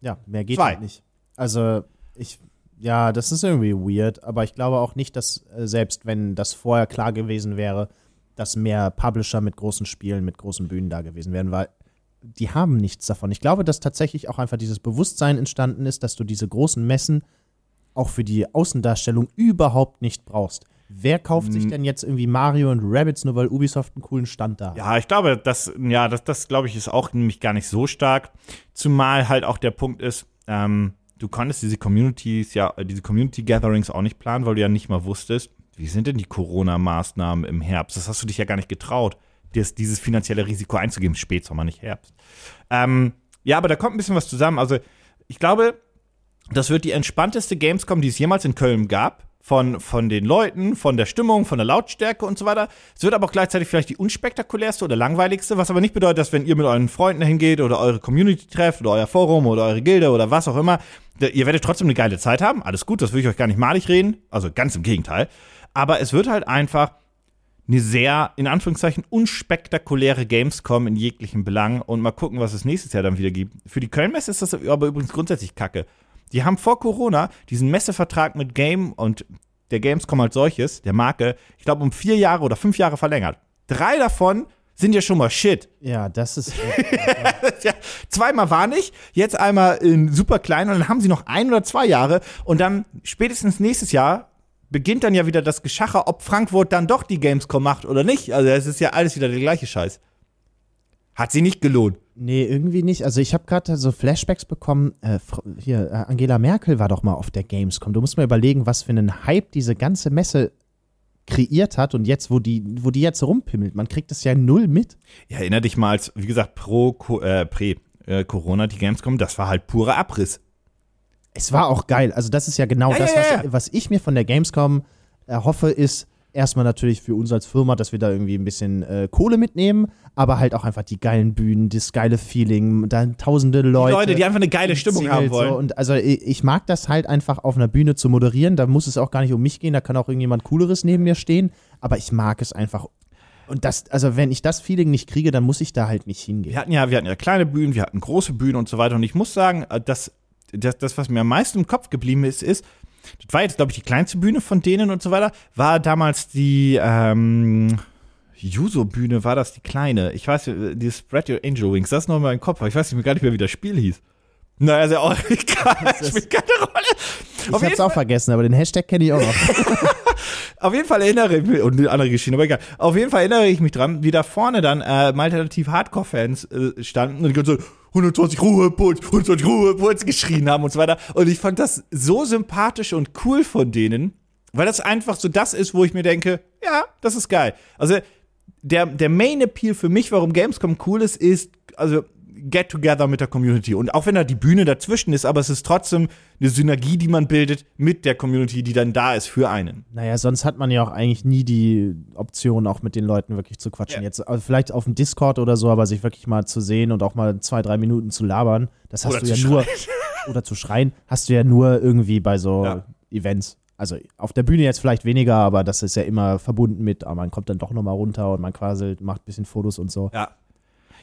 [SPEAKER 2] Ja, mehr geht
[SPEAKER 1] Zwei.
[SPEAKER 2] halt nicht. Also ich, ja, das ist irgendwie weird, aber ich glaube auch nicht, dass äh, selbst wenn das vorher klar gewesen wäre, dass mehr Publisher mit großen Spielen, mit großen Bühnen da gewesen wären, weil die haben nichts davon. Ich glaube, dass tatsächlich auch einfach dieses Bewusstsein entstanden ist, dass du diese großen Messen auch für die Außendarstellung überhaupt nicht brauchst. Wer kauft sich denn jetzt irgendwie Mario und Rabbids nur weil Ubisoft einen coolen Stand da hat?
[SPEAKER 1] ja, ich glaube, das, ja, das, das glaube ich, ist auch nämlich gar nicht so stark. Zumal halt auch der Punkt ist, ähm, du konntest diese Communities, ja, diese Community Gatherings auch nicht planen, weil du ja nicht mal wusstest, wie sind denn die Corona-Maßnahmen im Herbst? Das hast du dich ja gar nicht getraut, dir dieses finanzielle Risiko einzugeben. Spätsommer, nicht Herbst. Ähm, ja, aber da kommt ein bisschen was zusammen. Also, ich glaube, das wird die entspannteste Gamescom, die es jemals in Köln gab. Von, von den Leuten, von der Stimmung, von der Lautstärke und so weiter. Es wird aber auch gleichzeitig vielleicht die unspektakulärste oder langweiligste, was aber nicht bedeutet, dass wenn ihr mit euren Freunden hingeht oder eure Community trefft oder euer Forum oder eure Gilde oder was auch immer, ihr werdet trotzdem eine geile Zeit haben. Alles gut, das will ich euch gar nicht malig reden. Also ganz im Gegenteil. Aber es wird halt einfach eine sehr, in Anführungszeichen, unspektakuläre Gamescom in jeglichen Belangen und mal gucken, was es nächstes Jahr dann wieder gibt. Für die Kölnmesse ist das aber übrigens grundsätzlich kacke. Die haben vor Corona diesen Messevertrag mit Game und der Gamescom als solches, der Marke, ich glaube, um vier Jahre oder fünf Jahre verlängert. Drei davon sind ja schon mal shit.
[SPEAKER 2] Ja, das ist.
[SPEAKER 1] ja, zweimal war nicht, jetzt einmal in super klein und dann haben sie noch ein oder zwei Jahre und dann spätestens nächstes Jahr beginnt dann ja wieder das Geschacher, ob Frankfurt dann doch die Gamescom macht oder nicht. Also es ist ja alles wieder der gleiche Scheiß. Hat sie nicht gelohnt.
[SPEAKER 2] Nee, irgendwie nicht. Also ich habe gerade so Flashbacks bekommen. Äh, hier, äh, Angela Merkel war doch mal auf der Gamescom. Du musst mal überlegen, was für einen Hype diese ganze Messe kreiert hat und jetzt, wo die, wo die jetzt rumpimmelt, man kriegt es ja null mit.
[SPEAKER 1] Ja, erinner dich mal, als, wie gesagt, pro äh, Prä, äh, Corona die Gamescom, das war halt purer Abriss.
[SPEAKER 2] Es war auch geil. Also das ist ja genau
[SPEAKER 1] Ja,
[SPEAKER 2] das,
[SPEAKER 1] ja,
[SPEAKER 2] was,
[SPEAKER 1] ja.
[SPEAKER 2] was ich mir von der Gamescom erhoffe, ist erstmal natürlich für uns als Firma, dass wir da irgendwie ein bisschen äh, Kohle mitnehmen, aber halt auch einfach die geilen Bühnen, das geile Feeling, dann tausende Leute.
[SPEAKER 1] Leute, die einfach eine geile Stimmung
[SPEAKER 2] Singles
[SPEAKER 1] haben wollen.
[SPEAKER 2] So. Und also ich, ich mag das halt einfach auf einer Bühne zu moderieren. Da muss es auch gar nicht um mich gehen, da kann auch irgendjemand Cooleres neben mir stehen. Aber ich mag es einfach. Und das, also wenn ich das Feeling nicht kriege, dann muss ich da halt nicht hingehen.
[SPEAKER 1] Wir hatten ja, wir hatten ja kleine Bühnen, wir hatten große Bühnen und so weiter. Und ich muss sagen, äh, dass das, das was mir am meisten im Kopf geblieben ist, ist, das war jetzt, glaube ich, die kleinste Bühne von denen und so weiter, war damals die ähm, Juso-Bühne, war das die kleine? Ich weiß, äh, die Spread Your Angel Wings, das ist noch mal im Kopf, aber ich weiß nicht mehr gar nicht mehr, wie das Spiel hieß. Naja, ist ja auch egal, spielt keine Rolle.
[SPEAKER 2] Ich
[SPEAKER 1] Auf
[SPEAKER 2] hab's auch vergessen, aber den Hashtag kenne ich auch noch.
[SPEAKER 1] Auf jeden Fall erinnere ich mich, und eine andere Geschichte, aber egal. Auf jeden Fall erinnere ich mich dran, wie da vorne dann äh, mal alternativ Hardcore-Fans äh, standen und die Zeit 120 Ruhepuls, 120 Ruhepuls geschrien haben und so weiter. Und ich fand das so sympathisch und cool von denen, weil das einfach so das ist, wo ich mir denke, ja, das ist geil. Also der, der Main Appeal für mich, warum Gamescom cool ist, ist, also Get Together mit der Community. Und auch wenn da die Bühne dazwischen ist, aber es ist trotzdem eine Synergie, die man bildet mit der Community, die dann da ist für einen.
[SPEAKER 2] Naja, sonst hat man ja auch eigentlich nie die Option, auch mit den Leuten wirklich zu quatschen.
[SPEAKER 1] Ja.
[SPEAKER 2] Jetzt also vielleicht auf dem Discord oder so, aber sich wirklich mal zu sehen und auch mal zwei, drei Minuten zu labern, das hast
[SPEAKER 1] Oder
[SPEAKER 2] du ja nur, oder zu schreien, hast du ja nur irgendwie bei so
[SPEAKER 1] Ja.
[SPEAKER 2] Events. Also auf der Bühne jetzt vielleicht weniger, aber das ist ja immer verbunden mit, aber man kommt dann doch nochmal runter und man quasi macht ein bisschen Fotos und so.
[SPEAKER 1] Ja.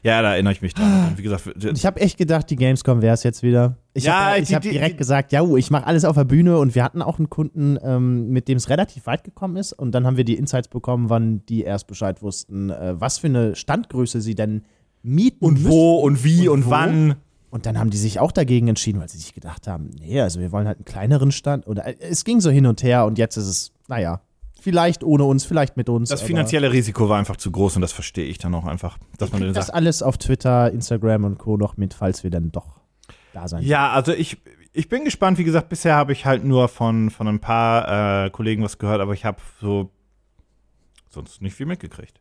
[SPEAKER 1] Ja, da erinnere ich mich dran. Wie gesagt,
[SPEAKER 2] Und ich habe echt gedacht, die Gamescom wäre es jetzt wieder. Ich
[SPEAKER 1] Ja,
[SPEAKER 2] habe hab direkt
[SPEAKER 1] die-
[SPEAKER 2] gesagt, ja, ich mache alles auf der Bühne und wir hatten auch einen Kunden, ähm, mit dem es relativ weit gekommen ist und dann haben wir die Insights bekommen, wann die erst Bescheid wussten, äh, was für eine Standgröße sie denn mieten
[SPEAKER 1] und wo und wie und,
[SPEAKER 2] wo?
[SPEAKER 1] wann.
[SPEAKER 2] Und dann haben die sich auch dagegen entschieden, weil sie sich gedacht haben, nee, also wir wollen halt einen kleineren Stand. Oder äh, es ging so hin und her und jetzt ist es, naja, vielleicht ohne uns, vielleicht mit uns.
[SPEAKER 1] Das finanzielle Risiko war einfach zu groß und das verstehe ich dann auch einfach, dass man
[SPEAKER 2] Das
[SPEAKER 1] sagt.
[SPEAKER 2] alles auf Twitter, Instagram und Co. noch mit, falls wir dann doch da sein.
[SPEAKER 1] Ja, also ich, ich bin gespannt. Wie gesagt, bisher habe ich halt nur von, von ein paar äh, Kollegen was gehört, aber ich habe so sonst nicht viel mitgekriegt.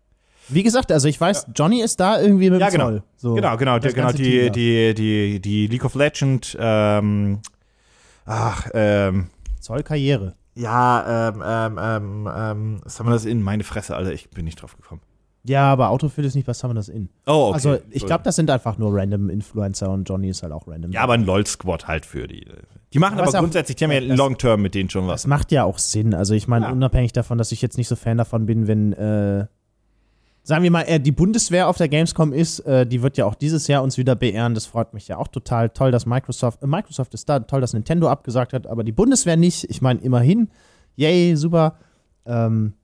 [SPEAKER 2] Wie gesagt, also ich weiß, Johnny ist da irgendwie mit dem
[SPEAKER 1] Ja, genau.
[SPEAKER 2] Zoll. So.
[SPEAKER 1] Genau, genau, der, genau die,
[SPEAKER 2] Team
[SPEAKER 1] die, die, die League of Legend, ähm, ach, ähm,
[SPEAKER 2] Zollkarriere.
[SPEAKER 1] Ja, ähm, ähm, ähm, ähm, was haben wir das in? Meine Fresse, Alter, ich bin nicht drauf gekommen.
[SPEAKER 2] Ja, aber Autofill ist nicht bei Summon das in.
[SPEAKER 1] Oh, okay.
[SPEAKER 2] Also ich glaube, das sind einfach nur random Influencer und Johnny ist halt auch random.
[SPEAKER 1] Ja, aber ein LOL-Squad halt für die. Die machen
[SPEAKER 2] Aber
[SPEAKER 1] aber, grundsätzlich, die haben ja Long-Term mit denen schon was.
[SPEAKER 2] das macht ja auch Sinn. Also ich meine,
[SPEAKER 1] Ja.
[SPEAKER 2] unabhängig davon, dass ich jetzt nicht so Fan davon bin, wenn, äh, sagen wir mal, äh, die Bundeswehr auf der Gamescom ist, äh, die wird ja auch dieses Jahr uns wieder beehren. Das freut mich ja auch total. Toll, dass Microsoft, äh, Microsoft ist da, toll, dass Nintendo abgesagt hat, aber die Bundeswehr nicht. Ich meine, immerhin, yay, super. Ähm,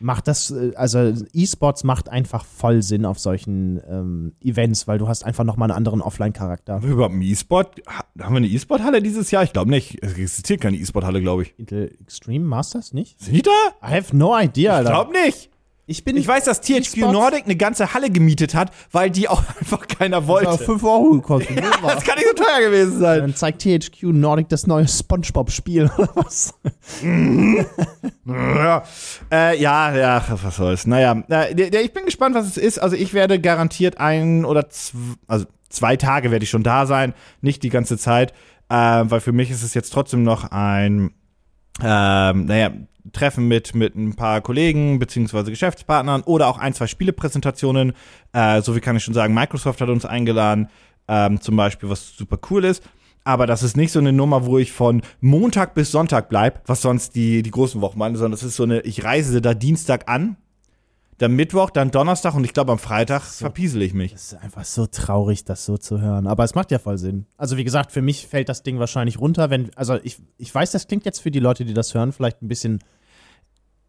[SPEAKER 2] macht das, äh, also E-Sports macht einfach voll Sinn auf solchen ähm, Events, weil du hast einfach nochmal einen anderen Offline-Charakter.
[SPEAKER 1] Haben wir überhaupt einen E-Sport? Ha- Haben wir eine E-Sport-Halle dieses Jahr? Ich glaube nicht. Es existiert keine E-Sport-Halle, glaube ich.
[SPEAKER 2] Intel Extreme Masters nicht?
[SPEAKER 1] Sind die da?
[SPEAKER 2] I have no idea,
[SPEAKER 1] Ich
[SPEAKER 2] Alter.
[SPEAKER 1] glaube nicht.
[SPEAKER 2] Ich bin
[SPEAKER 1] Ich weiß, dass THQ Nordic eine ganze Halle gemietet hat, weil die auch einfach keiner wollte.
[SPEAKER 2] auf 5 Euro gekostet. ne?
[SPEAKER 1] das kann nicht so teuer gewesen sein.
[SPEAKER 2] Dann zeigt THQ Nordic das neue Spongebob-Spiel oder was?
[SPEAKER 1] Ja, äh, ja, ja, was soll's. Naja, äh, ich bin gespannt, was es ist. Also ich werde garantiert ein oder zwei, also zwei Tage werde ich schon da sein, nicht die ganze Zeit, äh, weil für mich ist es jetzt trotzdem noch ein, ähm, naja, Treffen mit, mit ein paar Kollegen beziehungsweise Geschäftspartnern oder auch ein, zwei Spielepräsentationen. Äh, so wie kann ich schon sagen, Microsoft hat uns eingeladen, ähm, zum Beispiel, was super cool ist. Aber das ist nicht so eine Nummer, wo ich von Montag bis Sonntag bleib, was sonst die, die großen Wochen waren, sondern das ist so eine, ich reise da Dienstag an, dann Mittwoch, dann Donnerstag und ich glaube am Freitag verpiesel ich mich.
[SPEAKER 2] Das ist einfach so traurig, das so zu hören. Aber es macht ja voll Sinn. Also wie gesagt, für mich fällt das Ding wahrscheinlich runter, wenn, also ich, ich weiß, das klingt jetzt für die Leute, die das hören, vielleicht ein bisschen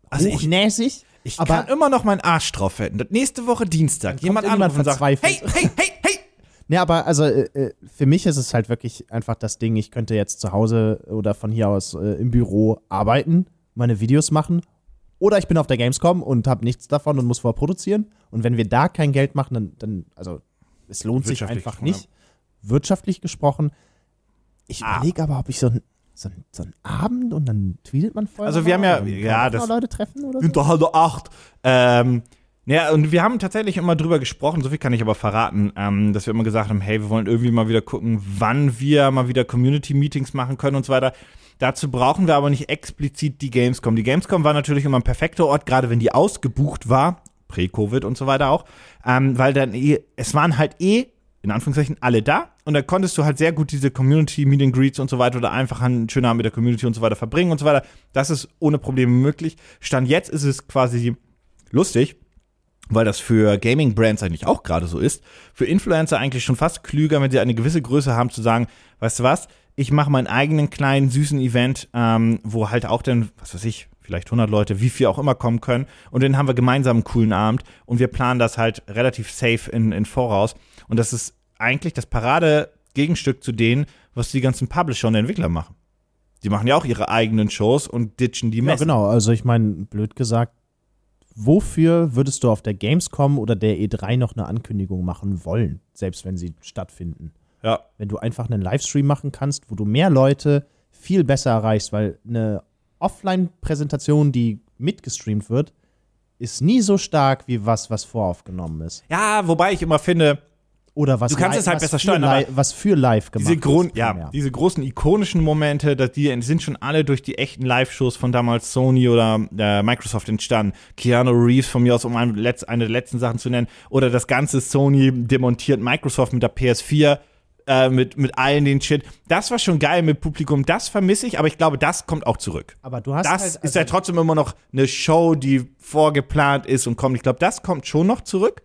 [SPEAKER 1] Also ich, ich
[SPEAKER 2] aber
[SPEAKER 1] kann immer noch meinen Arsch drauf. Das nächste Woche Dienstag, jemand anderes und sagt, hey, hey, hey, hey,
[SPEAKER 2] Ne, aber also äh, äh, für mich ist es halt wirklich einfach das Ding, ich könnte jetzt zu Hause oder von hier aus äh, im Büro arbeiten, meine Videos machen oder ich bin auf der Gamescom und habe nichts davon und muss vorproduzieren und wenn wir da kein Geld machen, dann, dann also es lohnt sich einfach nicht. Wirtschaftlich gesprochen. Ich
[SPEAKER 1] Ah.
[SPEAKER 2] überlege aber, ob ich so ein so ein, so ein Abend und dann tweetet man vorher.
[SPEAKER 1] Also wir haben ja- ja, das-
[SPEAKER 2] Leute treffen oder so.
[SPEAKER 1] Halbe acht. Ähm, ja, und wir haben tatsächlich immer drüber gesprochen, so viel kann ich aber verraten, ähm, dass wir immer gesagt haben, hey, wir wollen irgendwie mal wieder gucken, wann wir mal wieder Community-Meetings machen können und so weiter. Dazu brauchen wir aber nicht explizit die Gamescom. Die Gamescom war natürlich immer ein perfekter Ort, gerade wenn die ausgebucht war, Prä-Covid und so weiter auch, ähm, weil dann eh, es waren halt eh, in Anführungszeichen, alle da und da konntest du halt sehr gut diese Community-Meeting Greets und so weiter oder einfach einen schönen Abend mit der Community und so weiter verbringen und so weiter. Das ist ohne Probleme möglich. Stand jetzt ist es quasi lustig, weil das für Gaming-Brands eigentlich auch gerade so ist, für Influencer eigentlich schon fast klüger, wenn sie eine gewisse Größe haben, zu sagen, weißt du was, ich mache meinen eigenen kleinen, süßen Event, ähm, wo halt auch dann, was weiß ich, vielleicht 100 Leute, wie viel auch immer kommen können und dann haben wir gemeinsam einen coolen Abend und wir planen das halt relativ safe in, in Voraus und das ist eigentlich das Parade-Gegenstück zu denen, was die ganzen Publisher und Entwickler machen. Die machen ja auch ihre eigenen Shows und ditchen die
[SPEAKER 2] Ja,
[SPEAKER 1] Messen.
[SPEAKER 2] genau. Also ich meine, blöd gesagt, wofür würdest du auf der Gamescom oder der E3 noch eine Ankündigung machen wollen, selbst wenn sie stattfinden?
[SPEAKER 1] Ja.
[SPEAKER 2] Wenn du einfach einen Livestream machen kannst, wo du mehr Leute viel besser erreichst, weil eine Offline-Präsentation, die mitgestreamt wird, ist nie so stark wie was, was voraufgenommen ist.
[SPEAKER 1] ja, wobei ich immer finde,
[SPEAKER 2] Oder was
[SPEAKER 1] Du kannst es halt besser steuern, aber
[SPEAKER 2] was für live gemacht
[SPEAKER 1] diese Grund,
[SPEAKER 2] ist.
[SPEAKER 1] ja, diese großen ikonischen Momente, die sind schon alle durch die echten Live-Shows von damals Sony oder äh, Microsoft entstanden. Keanu Reeves von mir aus, um eine, eine der letzten Sachen zu nennen, oder das ganze Sony demontiert Microsoft mit der PS4 äh, mit mit allen den Shit. Das war schon geil mit Publikum. Das vermisse ich, aber ich glaube, das kommt auch zurück.
[SPEAKER 2] Aber du hast
[SPEAKER 1] Das
[SPEAKER 2] halt,
[SPEAKER 1] ist
[SPEAKER 2] also-
[SPEAKER 1] ja trotzdem immer noch eine Show, die vorgeplant ist und kommt. Ich glaube, das kommt schon noch zurück.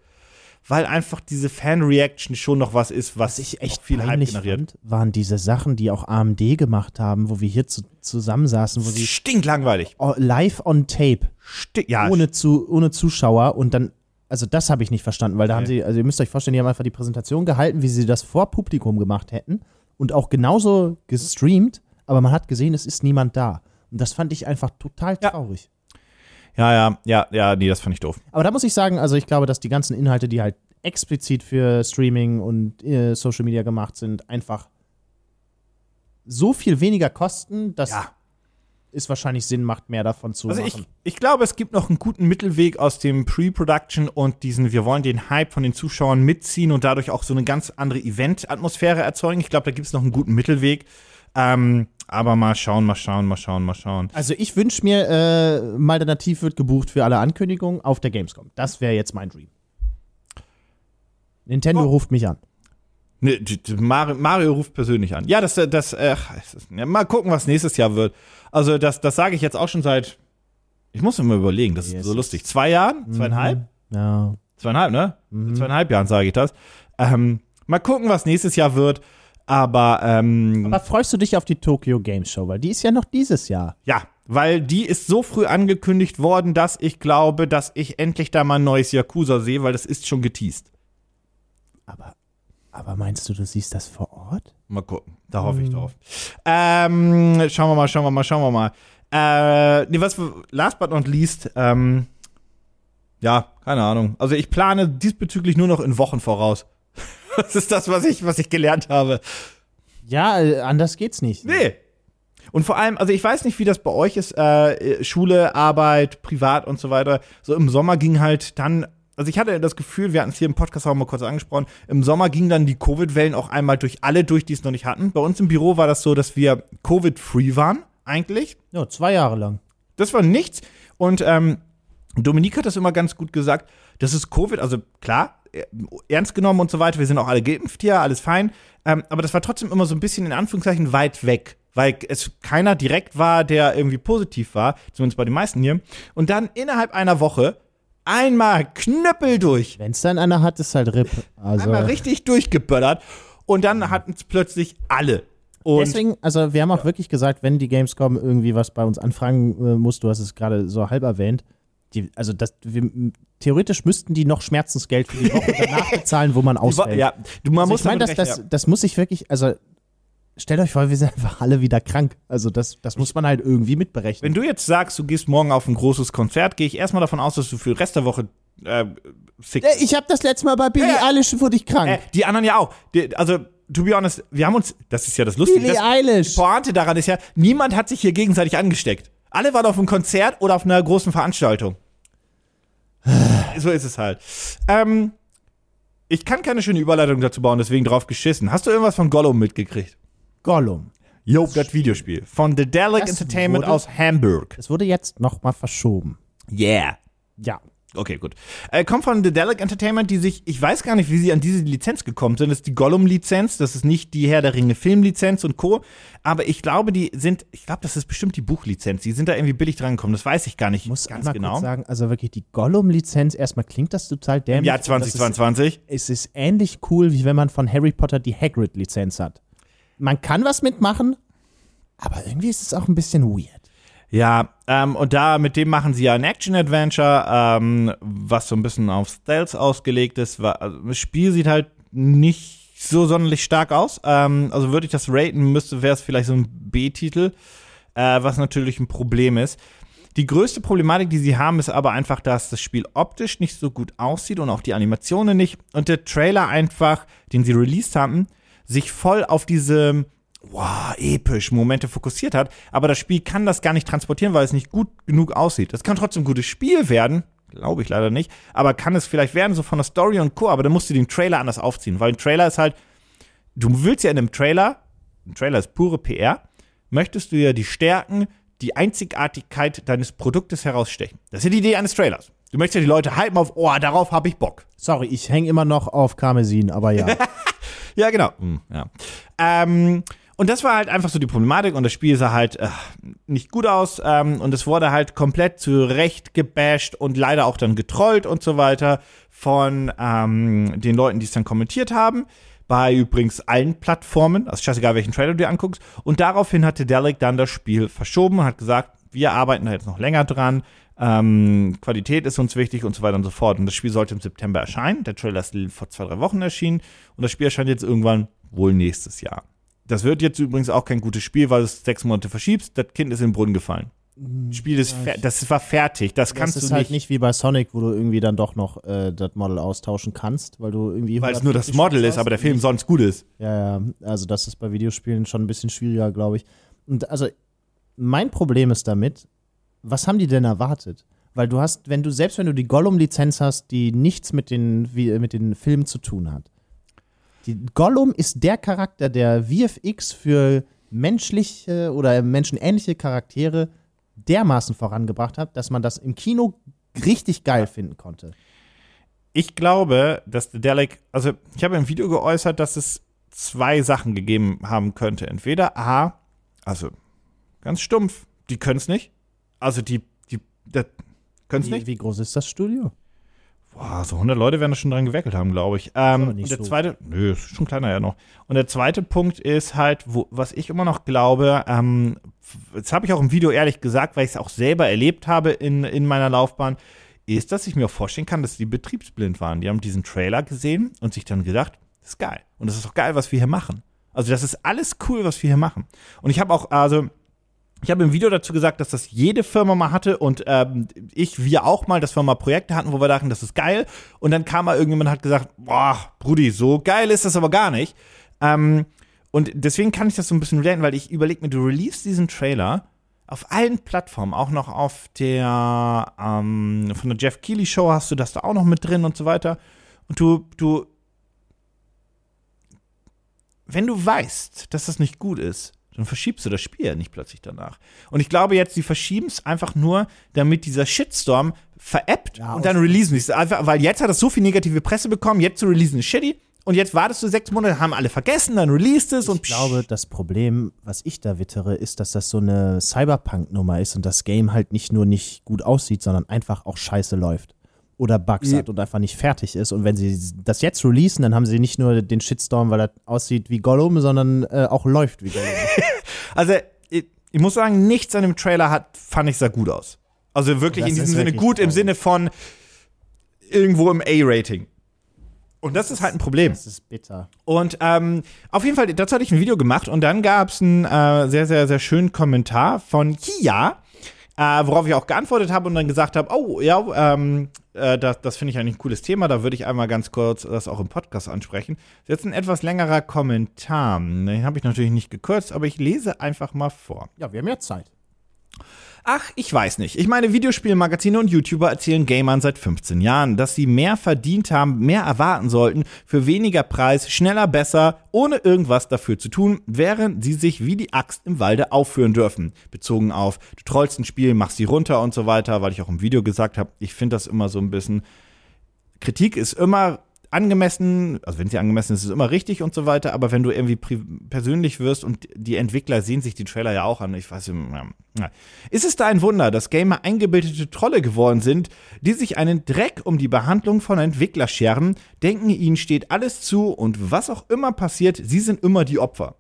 [SPEAKER 1] Weil einfach diese Fan-Reaction schon noch was ist, was,
[SPEAKER 2] Was ich echt
[SPEAKER 1] viel Hype generiert.
[SPEAKER 2] fand, waren diese Sachen, die auch AMD gemacht haben, wo wir hier zu, zusammensaßen, wo sie
[SPEAKER 1] Stinklangweilig.
[SPEAKER 2] oh, live on tape,
[SPEAKER 1] Stink, ja,
[SPEAKER 2] ohne, zu, ohne Zuschauer und dann, also das habe ich nicht verstanden, weil da haben
[SPEAKER 1] Nee.
[SPEAKER 2] sie, also ihr müsst euch vorstellen, die haben einfach die Präsentation gehalten, wie sie das vor Publikum gemacht hätten und auch genauso gestreamt, aber man hat gesehen, es ist niemand da. Und das fand ich einfach total traurig.
[SPEAKER 1] ja, ja, ja, ja, nee, das fand ich doof.
[SPEAKER 2] Aber da muss ich sagen, also ich glaube, dass die ganzen Inhalte, die halt explizit für Streaming und äh, Social Media gemacht sind, einfach so viel weniger kosten, dass
[SPEAKER 1] Ja.
[SPEAKER 2] es wahrscheinlich Sinn macht, mehr davon zu
[SPEAKER 1] Also ich,
[SPEAKER 2] machen.
[SPEAKER 1] ich glaube, es gibt noch einen guten Mittelweg aus dem Pre-Production und diesen, wir wollen den Hype von den Zuschauern mitziehen und dadurch auch so eine ganz andere Event-Atmosphäre erzeugen. Ich glaube, da gibt es noch einen guten Mittelweg. Ähm, aber mal schauen, mal schauen, mal schauen, mal schauen.
[SPEAKER 2] Also ich wünsche mir, äh, Malternativ wird gebucht für alle Ankündigungen auf der Gamescom. Das wäre jetzt mein Dream. Nintendo
[SPEAKER 1] Oh.
[SPEAKER 2] ruft mich an.
[SPEAKER 1] Ne, Mario, Mario ruft persönlich an. Ja, das, äh, das, äh, es ist- ja, mal gucken, was nächstes Jahr wird. Also, das, das sage ich jetzt auch schon seit, ich muss mir mal überlegen, das ist
[SPEAKER 2] Yes.
[SPEAKER 1] so lustig. Zwei Jahren? Zweieinhalb?
[SPEAKER 2] Mhm. Ja.
[SPEAKER 1] Zweieinhalb, ne?
[SPEAKER 2] Mhm.
[SPEAKER 1] Zweieinhalb Jahren sage ich das. Ähm, mal gucken, was nächstes Jahr wird. Aber, ähm,
[SPEAKER 2] Aber freust du dich auf die Tokyo Game Show? Weil die ist ja noch dieses Jahr.
[SPEAKER 1] ja, weil die ist so früh angekündigt worden, dass ich glaube, dass ich endlich da mal ein neues Yakuza sehe, weil das ist schon geteased.
[SPEAKER 2] Aber, aber meinst du, du siehst das vor Ort?
[SPEAKER 1] Mal gucken. Da hoffe ich drauf. Ähm, schauen wir mal, schauen wir mal, schauen wir mal. Äh, nee, was, last but not least, ähm, ja, keine Ahnung. Also ich plane diesbezüglich nur noch in Wochen voraus. Das ist das, was ich, was ich gelernt habe.
[SPEAKER 2] Ja, äh, anders geht's nicht.
[SPEAKER 1] Nee. Und vor allem, also ich weiß nicht, wie das bei euch ist, äh, Schule, Arbeit, privat und so weiter. So im Sommer ging halt dann, also ich hatte das Gefühl, wir hatten es hier im Podcast auch mal kurz angesprochen, im Sommer gingen dann die Covid-Wellen auch einmal durch alle durch, die es noch nicht hatten. Bei uns im Büro war das so, dass wir Covid-free waren, eigentlich.
[SPEAKER 2] Ja, zwei Jahre lang.
[SPEAKER 1] Das war nichts. Und ähm, Dominique hat das immer ganz gut gesagt. Das ist Covid, also klar, äh, ernst genommen und so weiter. Wir sind auch alle geimpft hier, alles fein. Ähm, aber das war trotzdem immer so ein bisschen in Anführungszeichen weit weg, weil es keiner direkt war, der irgendwie positiv war, zumindest bei den meisten hier. Und dann innerhalb einer Woche einmal Knüppel durch.
[SPEAKER 2] Wenn's dann einer hat, ist halt RIP. Also
[SPEAKER 1] Einmal richtig durchgeböllert. Und dann hatten es plötzlich alle. Und
[SPEAKER 2] Deswegen, also wir haben auch wirklich gesagt, wenn die Gamescom irgendwie was bei uns anfragen äh, muss, du hast es gerade so halb erwähnt, die, also das, wir, theoretisch müssten die noch Schmerzensgeld für die Woche danach bezahlen, wo man ausfällt.
[SPEAKER 1] ja, du, man
[SPEAKER 2] also
[SPEAKER 1] muss
[SPEAKER 2] ich meine, das, das, das muss ich wirklich, also stellt euch vor, wir sind einfach alle wieder krank. Also das, das muss man halt irgendwie mitberechnen.
[SPEAKER 1] Wenn du jetzt sagst, du gehst morgen auf ein großes Konzert, gehe ich erstmal davon aus, dass du für den Rest der Woche äh, sick
[SPEAKER 2] Äh, ich habe das letzte Mal bei Billie
[SPEAKER 1] Ja.
[SPEAKER 2] Eilish wurde ich krank.
[SPEAKER 1] Äh, die anderen ja auch. Die, also, to be honest, wir haben uns, das ist ja das Lustige.
[SPEAKER 2] Billie
[SPEAKER 1] Das,
[SPEAKER 2] Eilish.
[SPEAKER 1] die Pointe daran ist ja, niemand hat sich hier gegenseitig angesteckt. Alle waren auf einem Konzert oder auf einer großen Veranstaltung. so ist es halt. Ähm, ich kann keine schöne Überleitung dazu bauen, deswegen drauf geschissen. Hast du irgendwas von Gollum mitgekriegt?
[SPEAKER 2] Gollum.
[SPEAKER 1] Jo, das Videospiel. Von The Dalek
[SPEAKER 2] Das
[SPEAKER 1] Entertainment
[SPEAKER 2] wurde-
[SPEAKER 1] aus Hamburg.
[SPEAKER 2] Es wurde jetzt nochmal verschoben.
[SPEAKER 1] Yeah.
[SPEAKER 2] Ja.
[SPEAKER 1] Okay, gut. Äh, kommt von The Dalek Entertainment, die sich, ich weiß gar nicht, wie sie an diese Lizenz gekommen sind. Das ist die Gollum-Lizenz, das ist nicht die Herr der Ringe Filmlizenz und Co. Aber ich glaube, die sind, ich glaube, das ist bestimmt die Buchlizenz. Die sind da irgendwie billig dran gekommen. Das weiß ich gar nicht
[SPEAKER 2] muss
[SPEAKER 1] ganz
[SPEAKER 2] einmal
[SPEAKER 1] genau.
[SPEAKER 2] kurz sagen, also wirklich die Gollum-Lizenz, erstmal klingt das total dämlich.
[SPEAKER 1] Im Jahr
[SPEAKER 2] und das
[SPEAKER 1] 2022.
[SPEAKER 2] Ist, es ist ähnlich cool, wie wenn man von Harry Potter die Hagrid-Lizenz hat. Man kann was mitmachen, aber irgendwie ist es auch ein bisschen weird.
[SPEAKER 1] Ja, ähm, und da mit dem machen sie ja ein Action-Adventure, ähm, was so ein bisschen auf Stealth ausgelegt ist. Wa- Also, das Spiel sieht halt nicht so sonderlich stark aus. Ähm, also würde ich das raten müsste, wäre es vielleicht so ein B-Titel, äh, was natürlich ein Problem ist. Die größte Problematik, die sie haben, ist aber einfach, dass das Spiel optisch nicht so gut aussieht und auch die Animationen nicht. Und der Trailer einfach, den sie released haben, sich voll auf diese wow, episch Momente fokussiert hat, aber das Spiel kann das gar nicht transportieren, weil es nicht gut genug aussieht. Das kann trotzdem ein gutes Spiel werden, glaube ich leider nicht, aber kann es vielleicht werden, so von der Story und Co., aber dann musst du den Trailer anders aufziehen, weil ein Trailer ist halt, du willst ja in einem Trailer, ein Trailer ist pure PR, möchtest du ja die Stärken, die Einzigartigkeit deines Produktes herausstechen. Das ist ja die Idee eines Trailers. Du möchtest ja die Leute hypen auf, oh, darauf habe ich Bock.
[SPEAKER 2] Sorry, ich hänge immer noch auf Karmesin, aber ja.
[SPEAKER 1] Ja, genau. Hm, ja. Ähm, Und das war halt einfach so die Problematik und das Spiel sah halt äh, nicht gut aus ähm, und es wurde halt komplett zurecht gebasht und leider auch dann getrollt und so weiter von ähm, den Leuten, die es dann kommentiert haben. Bei übrigens allen Plattformen, also scheißegal, welchen Trailer du dir anguckst. Und daraufhin hatte Delic dann das Spiel verschoben und hat gesagt, wir arbeiten da jetzt noch länger dran. Ähm, Qualität ist uns wichtig und so weiter und so fort. Und das Spiel sollte im September erscheinen. Der Trailer ist vor zwei, drei Wochen erschienen. Und das Spiel erscheint jetzt irgendwann wohl nächstes Jahr. Das wird jetzt übrigens auch kein gutes Spiel, weil es sechs Monate verschiebst. Das Kind ist in den Brunnen gefallen. Das Spiel ist ja, das war fertig. Das, das kannst du nicht. Das ist halt
[SPEAKER 2] nicht wie bei Sonic, wo du irgendwie dann doch noch äh, das Model austauschen kannst, weil du irgendwie.
[SPEAKER 1] Weil es nur das Model ist, aber der Film sonst gut ist.
[SPEAKER 2] Ja, ja. Also das ist bei Videospielen schon ein bisschen schwieriger, glaube ich. Und also mein Problem ist damit, was haben die denn erwartet? Weil du hast, wenn du, selbst wenn du die Gollum-Lizenz hast, die nichts mit den, wie, mit den Filmen zu tun hat, die Gollum ist der Charakter, der VFX für menschliche oder menschenähnliche Charaktere dermaßen vorangebracht hat, dass man das im Kino richtig geil finden konnte.
[SPEAKER 1] Ich glaube, dass der Dalek, also ich habe im Video geäußert, dass es zwei Sachen gegeben haben könnte. Entweder A, also ganz stumpf, die können es nicht. Also die, die, können es nicht.
[SPEAKER 2] Wie groß ist das Studio?
[SPEAKER 1] Boah, so 100 Leute werden da schon dran gewerkelt haben, glaube ich. Ähm, und der so. zweite, nö, ist schon kleiner ja noch. Und der zweite Punkt ist halt, wo, was ich immer noch glaube, ähm, das habe ich auch im Video ehrlich gesagt, weil ich es auch selber erlebt habe in, in meiner Laufbahn, ist, dass ich mir auch vorstellen kann, dass die betriebsblind waren. Die haben diesen Trailer gesehen und sich dann gedacht, das ist geil. Und das ist auch geil, was wir hier machen. Also das ist alles cool, was wir hier machen. Und ich habe auch, also ich habe im Video dazu gesagt, dass das jede Firma mal hatte und ähm, ich, wir auch mal, dass wir mal Projekte hatten, wo wir dachten, das ist geil. Und dann kam mal irgendjemand und hat gesagt, boah, Brudi, so geil ist das aber gar nicht. Ähm, und deswegen kann ich das so ein bisschen relaten, weil ich überlege mir, du release diesen Trailer auf allen Plattformen, auch noch auf der, ähm, von der Jeff Keighley Show hast du das da auch noch mit drin und so weiter. Und du, du, wenn du weißt, dass das nicht gut ist, dann verschiebst du das Spiel ja nicht plötzlich danach. Und ich glaube jetzt, sie verschieben es einfach nur, damit dieser Shitstorm veräppt ja, und dann releasen sie es. Einfach, weil jetzt hat es so viel negative Presse bekommen, jetzt zu releasen ist shitty. Und jetzt wartest du sechs Monate, haben alle vergessen, dann released es
[SPEAKER 2] ich
[SPEAKER 1] und.
[SPEAKER 2] Ich glaube, das Problem, was ich da wittere, ist, dass das so eine Cyberpunk-Nummer ist und das Game halt nicht nur nicht gut aussieht, sondern einfach auch scheiße läuft oder Bugs hat und einfach nicht fertig ist. Und wenn sie das jetzt releasen, dann haben sie nicht nur den Shitstorm, weil er aussieht wie Gollum, sondern äh, auch läuft wie Gollum.
[SPEAKER 1] also, ich, ich, muss sagen, nichts an dem Trailer hat, fand ich, sah gut aus. Also wirklich das in diesem Sinne gut, im Sinne von irgendwo im A-Rating. Und das, das ist halt ein Problem.
[SPEAKER 2] Das ist bitter.
[SPEAKER 1] Und ähm, auf jeden Fall, dazu hatte ich ein Video gemacht und dann gab es einen äh, sehr, sehr, sehr schönen Kommentar von Kia, äh, worauf ich auch geantwortet habe und dann gesagt habe, oh ja, ähm, äh, das, das finde ich eigentlich ein cooles Thema, da würde ich einmal ganz kurz das auch im Podcast ansprechen. Das ist jetzt ein etwas längerer Kommentar. Den habe ich natürlich nicht gekürzt, aber ich lese einfach mal vor.
[SPEAKER 2] Ja, wir haben ja Zeit.
[SPEAKER 1] Ach, ich weiß nicht. Ich meine, Videospielmagazine und YouTuber erzählen Gamern seit 15 Jahren, dass sie mehr verdient haben, mehr erwarten sollten, für weniger Preis, schneller, besser, ohne irgendwas dafür zu tun, während sie sich wie die Axt im Walde aufführen dürfen. Bezogen auf, du trollst ein Spiel, machst sie runter und so weiter, weil ich auch im Video gesagt habe, ich finde das immer so ein bisschen. Kritik ist immer angemessen, also wenn sie angemessen ist, ist es immer richtig und so weiter, aber wenn du irgendwie persönlich wirst und die Entwickler sehen sich die Trailer ja auch an, ich weiß ja, ist es da ein Wunder, dass Gamer eingebildete Trolle geworden sind, die sich einen Dreck um die Behandlung von Entwickler scheren, denken, ihnen steht alles zu und was auch immer passiert, sie sind immer die Opfer.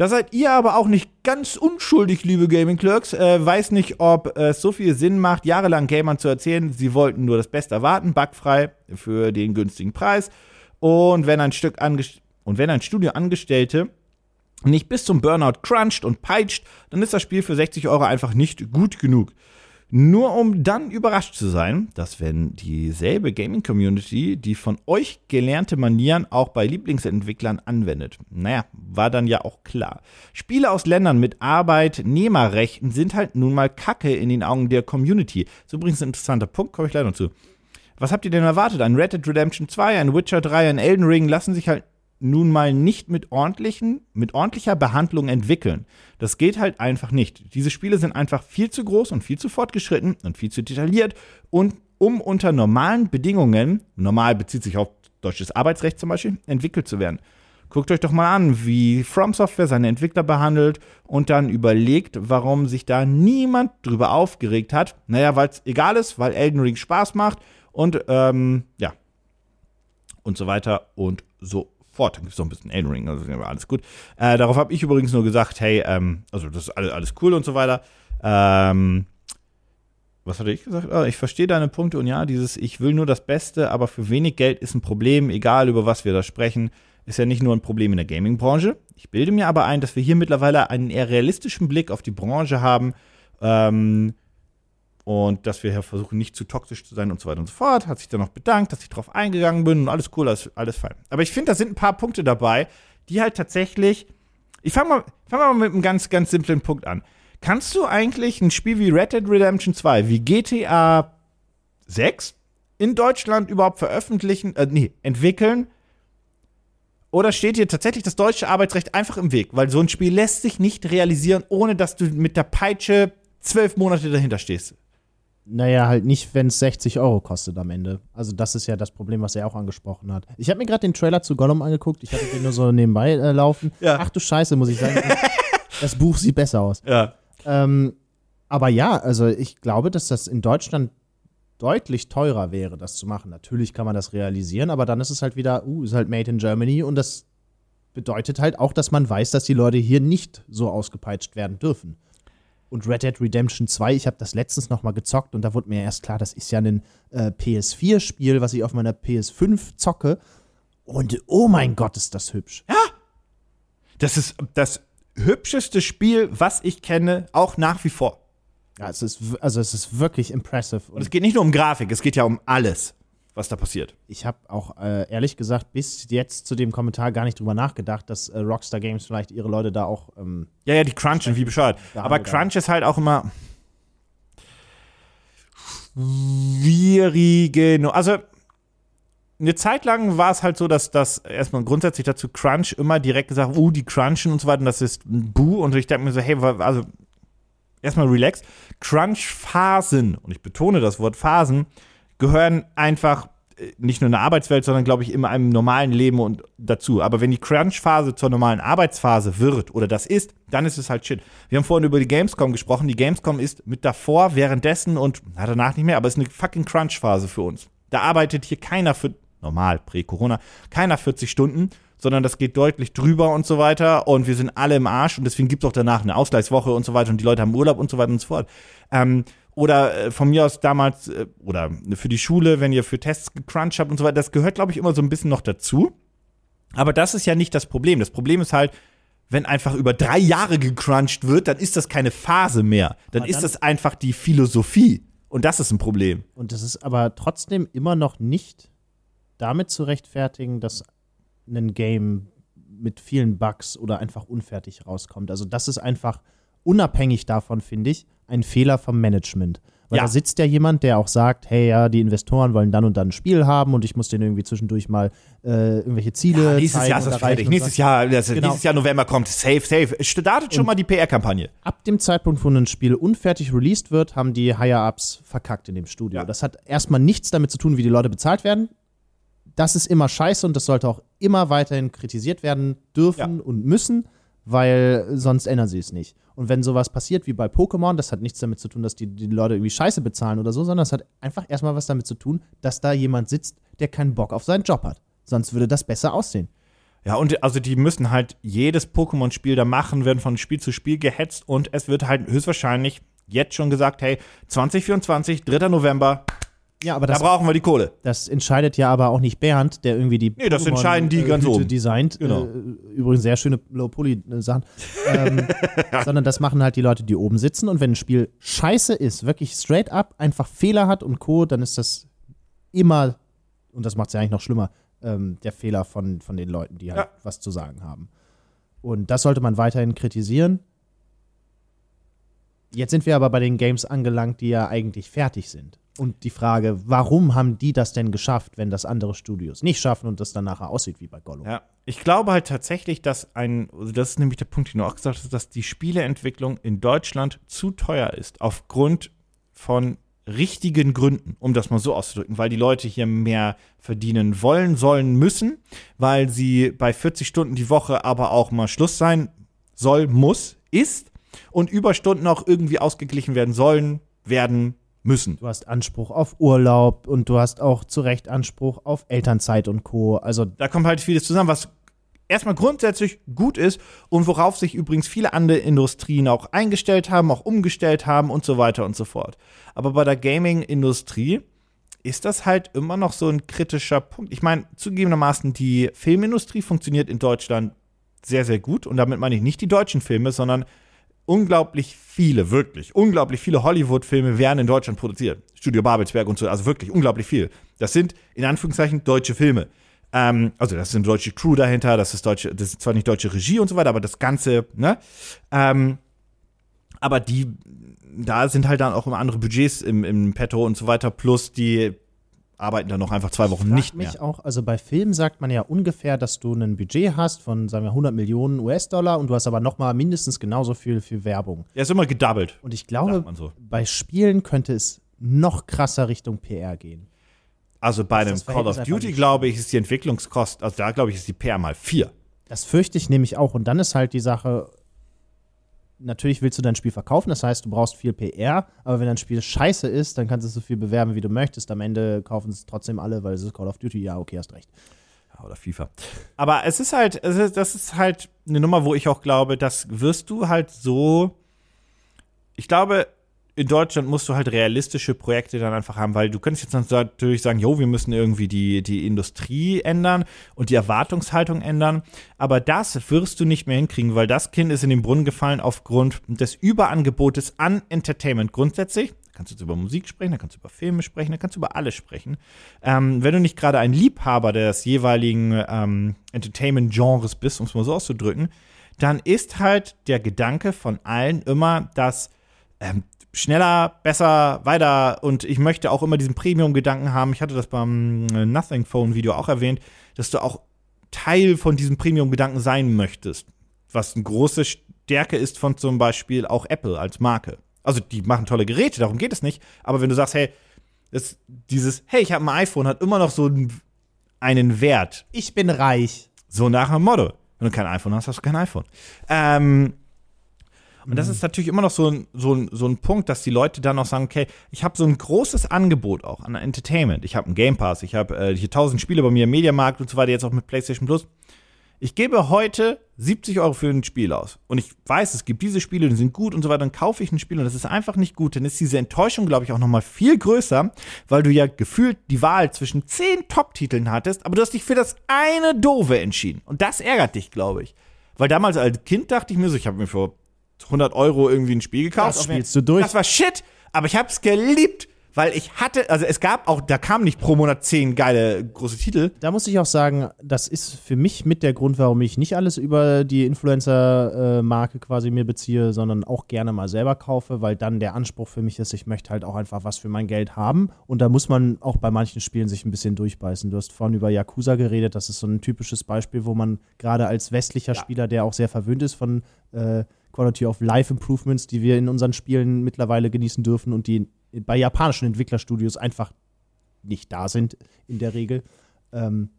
[SPEAKER 1] Da seid ihr aber auch nicht ganz unschuldig, liebe Gaming Clerks. Äh, weiß nicht, ob es so viel Sinn macht, jahrelang Gamern zu erzählen, sie wollten nur das Beste erwarten, bugfrei für den günstigen Preis. Und wenn ein Stück und wenn ein Studio Angestellte nicht bis zum Burnout cruncht und peitscht, dann ist das Spiel für 60 Euro einfach nicht gut genug. Nur um dann überrascht zu sein, dass wenn dieselbe Gaming-Community die von euch gelernte Manieren auch bei Lieblingsentwicklern anwendet. Naja, war dann ja auch klar. Spiele aus Ländern mit Arbeitnehmerrechten sind halt nun mal Kacke in den Augen der Community. Das ist übrigens ein interessanter Punkt, komme ich gleich noch zu. Was habt ihr denn erwartet? Ein Red Dead Redemption 2, ein Witcher 3, ein Elden Ring lassen sich halt nun mal nicht mit ordentlichen, mit ordentlicher Behandlung entwickeln. Das geht halt einfach nicht. Diese Spiele sind einfach viel zu groß und viel zu fortgeschritten und viel zu detailliert und um unter normalen Bedingungen, normal bezieht sich auf deutsches Arbeitsrecht zum Beispiel, entwickelt zu werden. Guckt euch doch mal an, wie From Software seine Entwickler behandelt und dann überlegt, warum sich da niemand drüber aufgeregt hat. Naja, weil es egal ist, weil Elden Ring Spaß macht und ähm, ja. Und so weiter und so fort. Dann gibt es noch ein bisschen Elden also alles gut. Äh, darauf habe ich übrigens nur gesagt, hey, ähm, also das ist alles, alles cool und so weiter. Ähm, was hatte ich gesagt? Ah, ich verstehe deine Punkte und ja, dieses Ich will nur das Beste, aber für wenig Geld ist ein Problem, egal über was wir da sprechen, ist ja nicht nur ein Problem in der Gaming-Branche. Ich bilde mir aber ein, dass wir hier mittlerweile einen eher realistischen Blick auf die Branche haben ähm, und dass wir hier versuchen, nicht zu toxisch zu sein und so weiter und so fort. Hat sich dann noch bedankt, dass ich darauf eingegangen bin und alles cool, alles, alles fein. Aber ich finde, da sind ein paar Punkte dabei, die halt tatsächlich. Ich fange mal, fang mal mit einem ganz, ganz simplen Punkt an. Kannst du eigentlich ein Spiel wie Red Dead Redemption 2, wie GTA 6 in Deutschland überhaupt veröffentlichen, äh, nee, entwickeln? Oder steht dir tatsächlich das deutsche Arbeitsrecht einfach im Weg? Weil so ein Spiel lässt sich nicht realisieren, ohne dass du mit der Peitsche zwölf Monate dahinter stehst.
[SPEAKER 2] Naja, halt nicht, wenn es 60 Euro kostet am Ende. Also das ist ja das Problem, was er auch angesprochen hat. Ich habe mir gerade den Trailer zu Gollum angeguckt. Ich hatte den nur so nebenbei äh, laufen.
[SPEAKER 1] Ja.
[SPEAKER 2] Ach du Scheiße, muss ich sagen. das Buch sieht besser aus.
[SPEAKER 1] Ja.
[SPEAKER 2] Ähm, aber ja, also ich glaube, dass das in Deutschland deutlich teurer wäre, das zu machen. Natürlich kann man das realisieren, aber dann ist es halt wieder, uh, ist halt made in Germany und das bedeutet halt auch, dass man weiß, dass die Leute hier nicht so ausgepeitscht werden dürfen. Und Red Dead Redemption 2, ich habe das letztens noch mal gezockt und da wurde mir erst klar, das ist ja ein äh, PS4-Spiel, was ich auf meiner PS5 zocke. Und oh mein Gott, ist das hübsch.
[SPEAKER 1] Das ist das hübscheste Spiel, was ich kenne, auch nach wie vor.
[SPEAKER 2] Ja, es ist, also es ist wirklich impressive.
[SPEAKER 1] Und
[SPEAKER 2] Und
[SPEAKER 1] es geht nicht nur um Grafik, es geht ja um alles, was da passiert.
[SPEAKER 2] ich habe auch äh, ehrlich gesagt bis jetzt zu dem Kommentar gar nicht drüber nachgedacht, dass äh, Rockstar Games vielleicht ihre Leute da auch ähm,
[SPEAKER 1] Ja, ja, die crunchen, wie bescheuert. Aber Crunch ist halt auch immer schwierige. Also, eine Zeit lang war es halt so, dass das erstmal grundsätzlich dazu Crunch immer direkt gesagt, uh, die crunchen und so weiter, und das ist ein Buh. Und ich denke mir so, hey, also, erstmal relax. Crunch-Phasen, und ich betone das Wort Phasen, gehören einfach äh, nicht nur in der Arbeitswelt, sondern glaube ich in einem normalen Leben und dazu. Aber wenn die Crunch-Phase zur normalen Arbeitsphase wird oder das ist, dann ist es halt shit. Wir haben vorhin über die Gamescom gesprochen. Die Gamescom ist mit davor, währenddessen und na, danach nicht mehr, aber es ist eine fucking Crunch-Phase für uns. Da arbeitet hier keiner für, normal, prä-Corona, keiner 40 Stunden, sondern das geht deutlich drüber und so weiter und wir sind alle im Arsch und deswegen gibt es auch danach eine Ausgleichswoche und so weiter und die Leute haben Urlaub und so weiter und so fort. Ähm, oder äh, von mir aus damals, äh, oder für die Schule, wenn ihr für Tests gecrunched habt und so weiter, das gehört, glaube ich, immer so ein bisschen noch dazu. Aber das ist ja nicht das Problem. Das Problem ist halt, wenn einfach über drei Jahre gecrunched wird, dann ist das keine Phase mehr. Dann
[SPEAKER 2] Aber
[SPEAKER 1] ist
[SPEAKER 2] dann-
[SPEAKER 1] das einfach die Philosophie. Und das ist ein Problem.
[SPEAKER 2] Und das ist aber trotzdem immer noch nicht damit zu rechtfertigen, dass ein Game mit vielen Bugs oder einfach unfertig rauskommt. Also das ist einfach unabhängig davon, finde ich, ein Fehler vom Management. Weil
[SPEAKER 1] Ja.
[SPEAKER 2] da sitzt ja jemand, der auch sagt, hey, ja, die Investoren wollen dann und dann ein Spiel haben und ich muss denen irgendwie zwischendurch mal äh, irgendwelche Ziele
[SPEAKER 1] nächstes
[SPEAKER 2] zeigen
[SPEAKER 1] Jahr ist das fertig. Nächstes. Jahr, das,
[SPEAKER 2] Genau.
[SPEAKER 1] nächstes Jahr November kommt. Safe, safe. Startet schon mal die PR-Kampagne.
[SPEAKER 2] ab dem Zeitpunkt, wo ein Spiel unfertig released wird, haben die Higher-Ups verkackt in dem Studio.
[SPEAKER 1] Ja.
[SPEAKER 2] Das hat erstmal nichts damit zu tun, wie die Leute bezahlt werden. Das ist immer scheiße und das sollte auch immer weiterhin kritisiert werden dürfen und müssen, weil sonst ändern sie es nicht. Und wenn sowas passiert wie bei Pokémon, das hat nichts damit zu tun, dass die, die Leute irgendwie Scheiße bezahlen oder so, sondern das hat einfach erstmal was damit zu tun, dass da jemand sitzt, der keinen Bock auf seinen Job hat. Sonst würde das besser aussehen.
[SPEAKER 1] Ja, und also die müssen halt jedes Pokémon-Spiel da machen, werden von Spiel zu Spiel gehetzt und es wird halt höchstwahrscheinlich jetzt schon gesagt, hey, 2024, 3. November,
[SPEAKER 2] Ja, aber
[SPEAKER 1] da
[SPEAKER 2] das
[SPEAKER 1] brauchen wir die Kohle.
[SPEAKER 2] Das entscheidet ja aber auch nicht Bernd, der irgendwie die
[SPEAKER 1] Nee, das entscheiden die ganz
[SPEAKER 2] Hüte
[SPEAKER 1] oben.
[SPEAKER 2] designt.
[SPEAKER 1] Genau.
[SPEAKER 2] Äh, übrigens sehr schöne Low-Poly-Sachen. ähm, sondern das machen halt die Leute, die oben sitzen. Und wenn ein Spiel scheiße ist, wirklich straight up, einfach Fehler hat und Co., dann ist das immer, und das macht es ja eigentlich noch schlimmer, ähm, der Fehler von, von den Leuten, die halt
[SPEAKER 1] Ja.
[SPEAKER 2] was zu sagen haben. Und das sollte man weiterhin kritisieren. Jetzt sind wir aber bei den Games angelangt, die ja eigentlich fertig sind. Und die Frage, warum haben die das denn geschafft, wenn das andere Studios nicht schaffen und das dann nachher aussieht wie bei Gollum?
[SPEAKER 1] Ja, ich glaube halt tatsächlich, dass ein, also das ist nämlich der Punkt, den du auch gesagt hast, dass die Spieleentwicklung in Deutschland zu teuer ist, aufgrund von richtigen Gründen, um das mal so auszudrücken, weil die Leute hier mehr verdienen wollen, sollen, müssen, weil sie bei 40 Stunden die Woche aber auch mal Schluss sein soll, muss, ist und Überstunden auch irgendwie ausgeglichen werden sollen, werden müssen.
[SPEAKER 2] Du hast Anspruch auf Urlaub und du hast auch zu Recht Anspruch auf Elternzeit und Co. Also
[SPEAKER 1] da kommt halt vieles zusammen, was erstmal grundsätzlich gut ist und worauf sich übrigens viele andere Industrien auch eingestellt haben, auch umgestellt haben und so weiter und so fort. Aber bei der Gaming-Industrie ist das halt immer noch so ein kritischer Punkt. Ich meine, zugegebenermaßen, die Filmindustrie funktioniert in Deutschland sehr, sehr gut. Und damit meine ich nicht die deutschen Filme, sondern unglaublich viele, wirklich, unglaublich viele Hollywood-Filme werden in Deutschland produziert. Studio Babelsberg und so, also wirklich unglaublich viel. Das sind in Anführungszeichen deutsche Filme. Ähm, also das ist eine deutsche Crew dahinter, das ist deutsche, das ist zwar nicht deutsche Regie und so weiter, aber das Ganze, ne? Ähm, aber die, da sind halt dann auch immer andere Budgets im, im Petto und so weiter, plus die arbeiten dann noch einfach zwei Wochen nicht mehr.
[SPEAKER 2] mich auch, also bei Filmen sagt man ja ungefähr, dass du ein Budget hast von, sagen wir, 100 Millionen US-Dollar und du hast aber noch mal mindestens genauso viel für Werbung.
[SPEAKER 1] Ja, ist immer gedoubled.
[SPEAKER 2] Und ich glaube, so. bei Spielen könnte es noch krasser Richtung PR gehen.
[SPEAKER 1] Also bei einem Call of Duty, glaube ich, ist die Entwicklungskost, also da glaube ich, ist die PR mal vier.
[SPEAKER 2] Das fürchte ich nämlich auch. Und dann ist halt die Sache, natürlich willst du dein Spiel verkaufen, das heißt, du brauchst viel PR, aber wenn dein Spiel scheiße ist, dann kannst du es so viel bewerben, wie du möchtest. Am Ende kaufen es trotzdem alle, weil es ist Call of Duty, ja, okay, hast recht.
[SPEAKER 1] Ja, oder FIFA. Aber es ist halt, es ist, das ist halt eine Nummer, wo ich auch glaube, das wirst du halt so. Ich glaube, in Deutschland musst du halt realistische Projekte dann einfach haben, weil du könntest jetzt natürlich sagen, jo, wir müssen irgendwie die, die Industrie ändern und die Erwartungshaltung ändern, aber das wirst du nicht mehr hinkriegen, weil das Kind ist in den Brunnen gefallen aufgrund des Überangebotes an Entertainment grundsätzlich. Da kannst du jetzt über Musik sprechen, da kannst du über Filme sprechen, da kannst du über alles sprechen. Ähm, wenn du nicht gerade ein Liebhaber des jeweiligen ähm, Entertainment-Genres bist, um es mal so auszudrücken, dann ist halt der Gedanke von allen immer, dass ähm, schneller, besser, weiter und ich möchte auch immer diesen Premium-Gedanken haben. Ich hatte das beim äh, Nothing Phone-Video auch erwähnt, dass du auch Teil von diesem Premium-Gedanken sein möchtest. Was eine große Stärke ist von zum Beispiel auch Apple als Marke. Also die machen tolle Geräte, darum geht es nicht. Aber wenn du sagst, hey, das, dieses, hey, ich habe ein iPhone, hat immer noch so einen, einen Wert.
[SPEAKER 2] Ich bin reich.
[SPEAKER 1] So nach dem Motto. Wenn du kein iPhone hast, hast du kein iPhone. Ähm, und das mhm. ist natürlich immer noch so ein, so, ein, so ein Punkt, dass die Leute dann noch sagen, okay, ich habe so ein großes Angebot auch an Entertainment. Ich habe einen Game Pass, ich habe äh, hier tausend Spiele bei mir im Mediamarkt und so weiter, jetzt auch mit PlayStation Plus. Ich gebe heute 70 Euro für ein Spiel aus. Und ich weiß, es gibt diese Spiele, die sind gut und so weiter. Dann kaufe ich ein Spiel und das ist einfach nicht gut. Dann ist diese Enttäuschung, glaube ich, auch noch mal viel größer, weil du ja gefühlt die Wahl zwischen zehn Top-Titeln hattest, aber du hast dich für das eine Dove entschieden. Und das ärgert dich, glaube ich. Weil damals als Kind dachte ich mir so, ich habe mir vor 100 Euro irgendwie ein Spiel gekauft.
[SPEAKER 2] Das spielst du durch.
[SPEAKER 1] Das war shit, aber ich hab's geliebt, weil ich hatte, also es gab auch, da kamen nicht pro Monat zehn geile große Titel.
[SPEAKER 2] Da muss ich auch sagen, das ist für mich mit der Grund, warum ich nicht alles über die Influencer-Marke quasi mir beziehe, sondern auch gerne mal selber kaufe, weil dann der Anspruch für mich ist, ich möchte halt auch einfach was für mein Geld haben. Und da muss man auch bei manchen Spielen sich ein bisschen durchbeißen. Du hast vorhin über Yakuza geredet, das ist so ein typisches Beispiel, wo man gerade als westlicher ja. Spieler, der auch sehr verwöhnt ist von äh, Quality of Life Improvements, die wir in unseren Spielen mittlerweile genießen dürfen und die bei japanischen Entwicklerstudios einfach nicht da sind in der Regel. Ähm,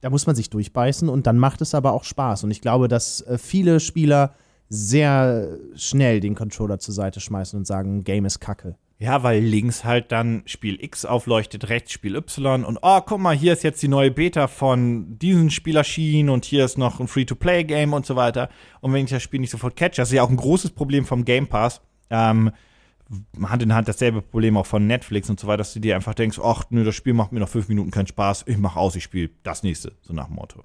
[SPEAKER 2] da muss man sich durchbeißen und dann macht es aber auch Spaß. Und ich glaube, dass äh, viele Spieler sehr schnell den Controller zur Seite schmeißen und sagen, Game ist kacke.
[SPEAKER 1] Ja, weil links halt dann Spiel X aufleuchtet, rechts Spiel Y und oh, guck mal, hier ist jetzt die neue Beta von diesem Spiel erschienen und hier ist noch ein Free-to-Play-Game und so weiter. Und wenn ich das Spiel nicht sofort catch, das ist ja auch ein großes Problem vom Game Pass. Ähm, Hand in Hand dasselbe Problem auch von Netflix und so weiter, dass du dir einfach denkst, ach, nö, das Spiel macht mir noch fünf Minuten keinen Spaß, ich mach aus, ich spiele das nächste, so nach dem Motto.